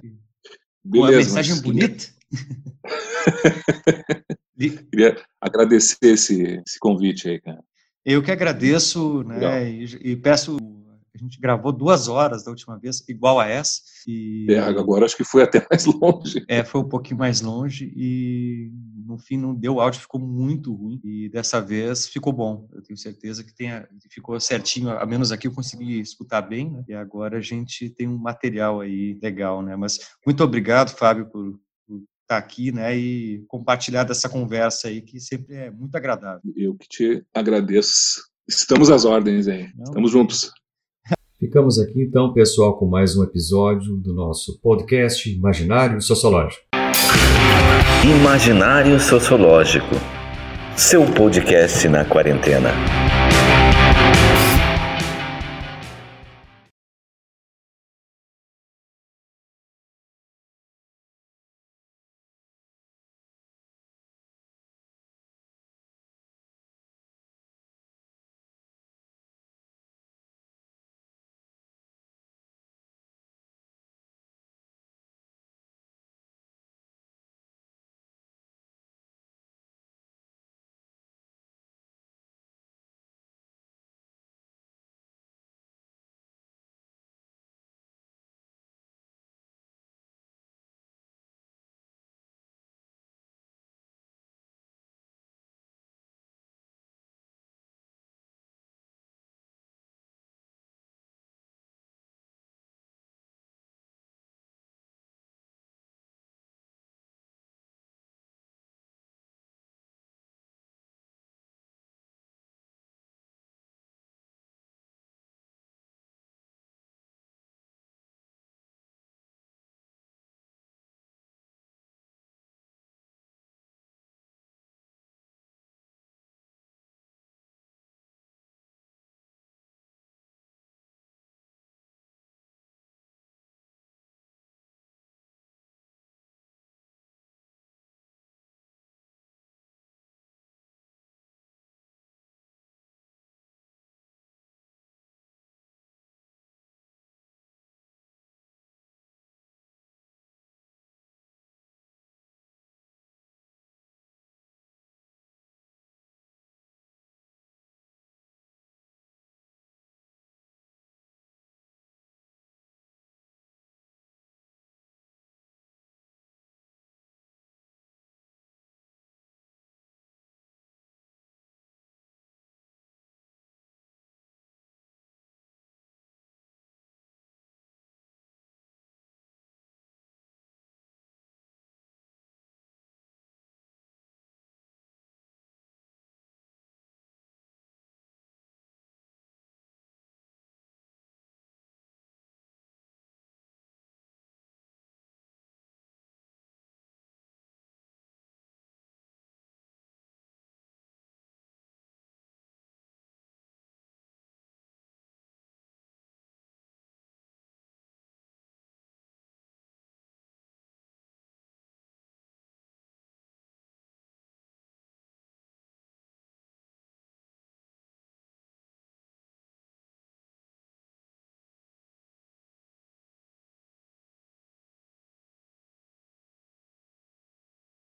Beleza, uma mensagem bonita. Queria agradecer esse, esse convite aí, cara. Eu que agradeço, né? E, e, peço. A gente gravou duas horas da última vez, igual a essa. E, é, agora acho que foi até mais longe. É, foi um pouquinho mais longe e no fim não deu, o áudio ficou muito ruim e dessa vez ficou bom. Eu tenho certeza que tenha, ficou certinho, a menos aqui eu consegui escutar bem, né? E agora a gente tem um material aí legal, né? Mas muito obrigado, Fábio, por, por estar aqui, né, e compartilhar dessa conversa aí que sempre é muito agradável. Eu que te agradeço. Estamos às ordens aí. Não, Estamos juntos. Ficamos aqui então, pessoal, com mais um episódio do nosso podcast Imaginário Sociológico. Imaginário Sociológico. Seu podcast na quarentena.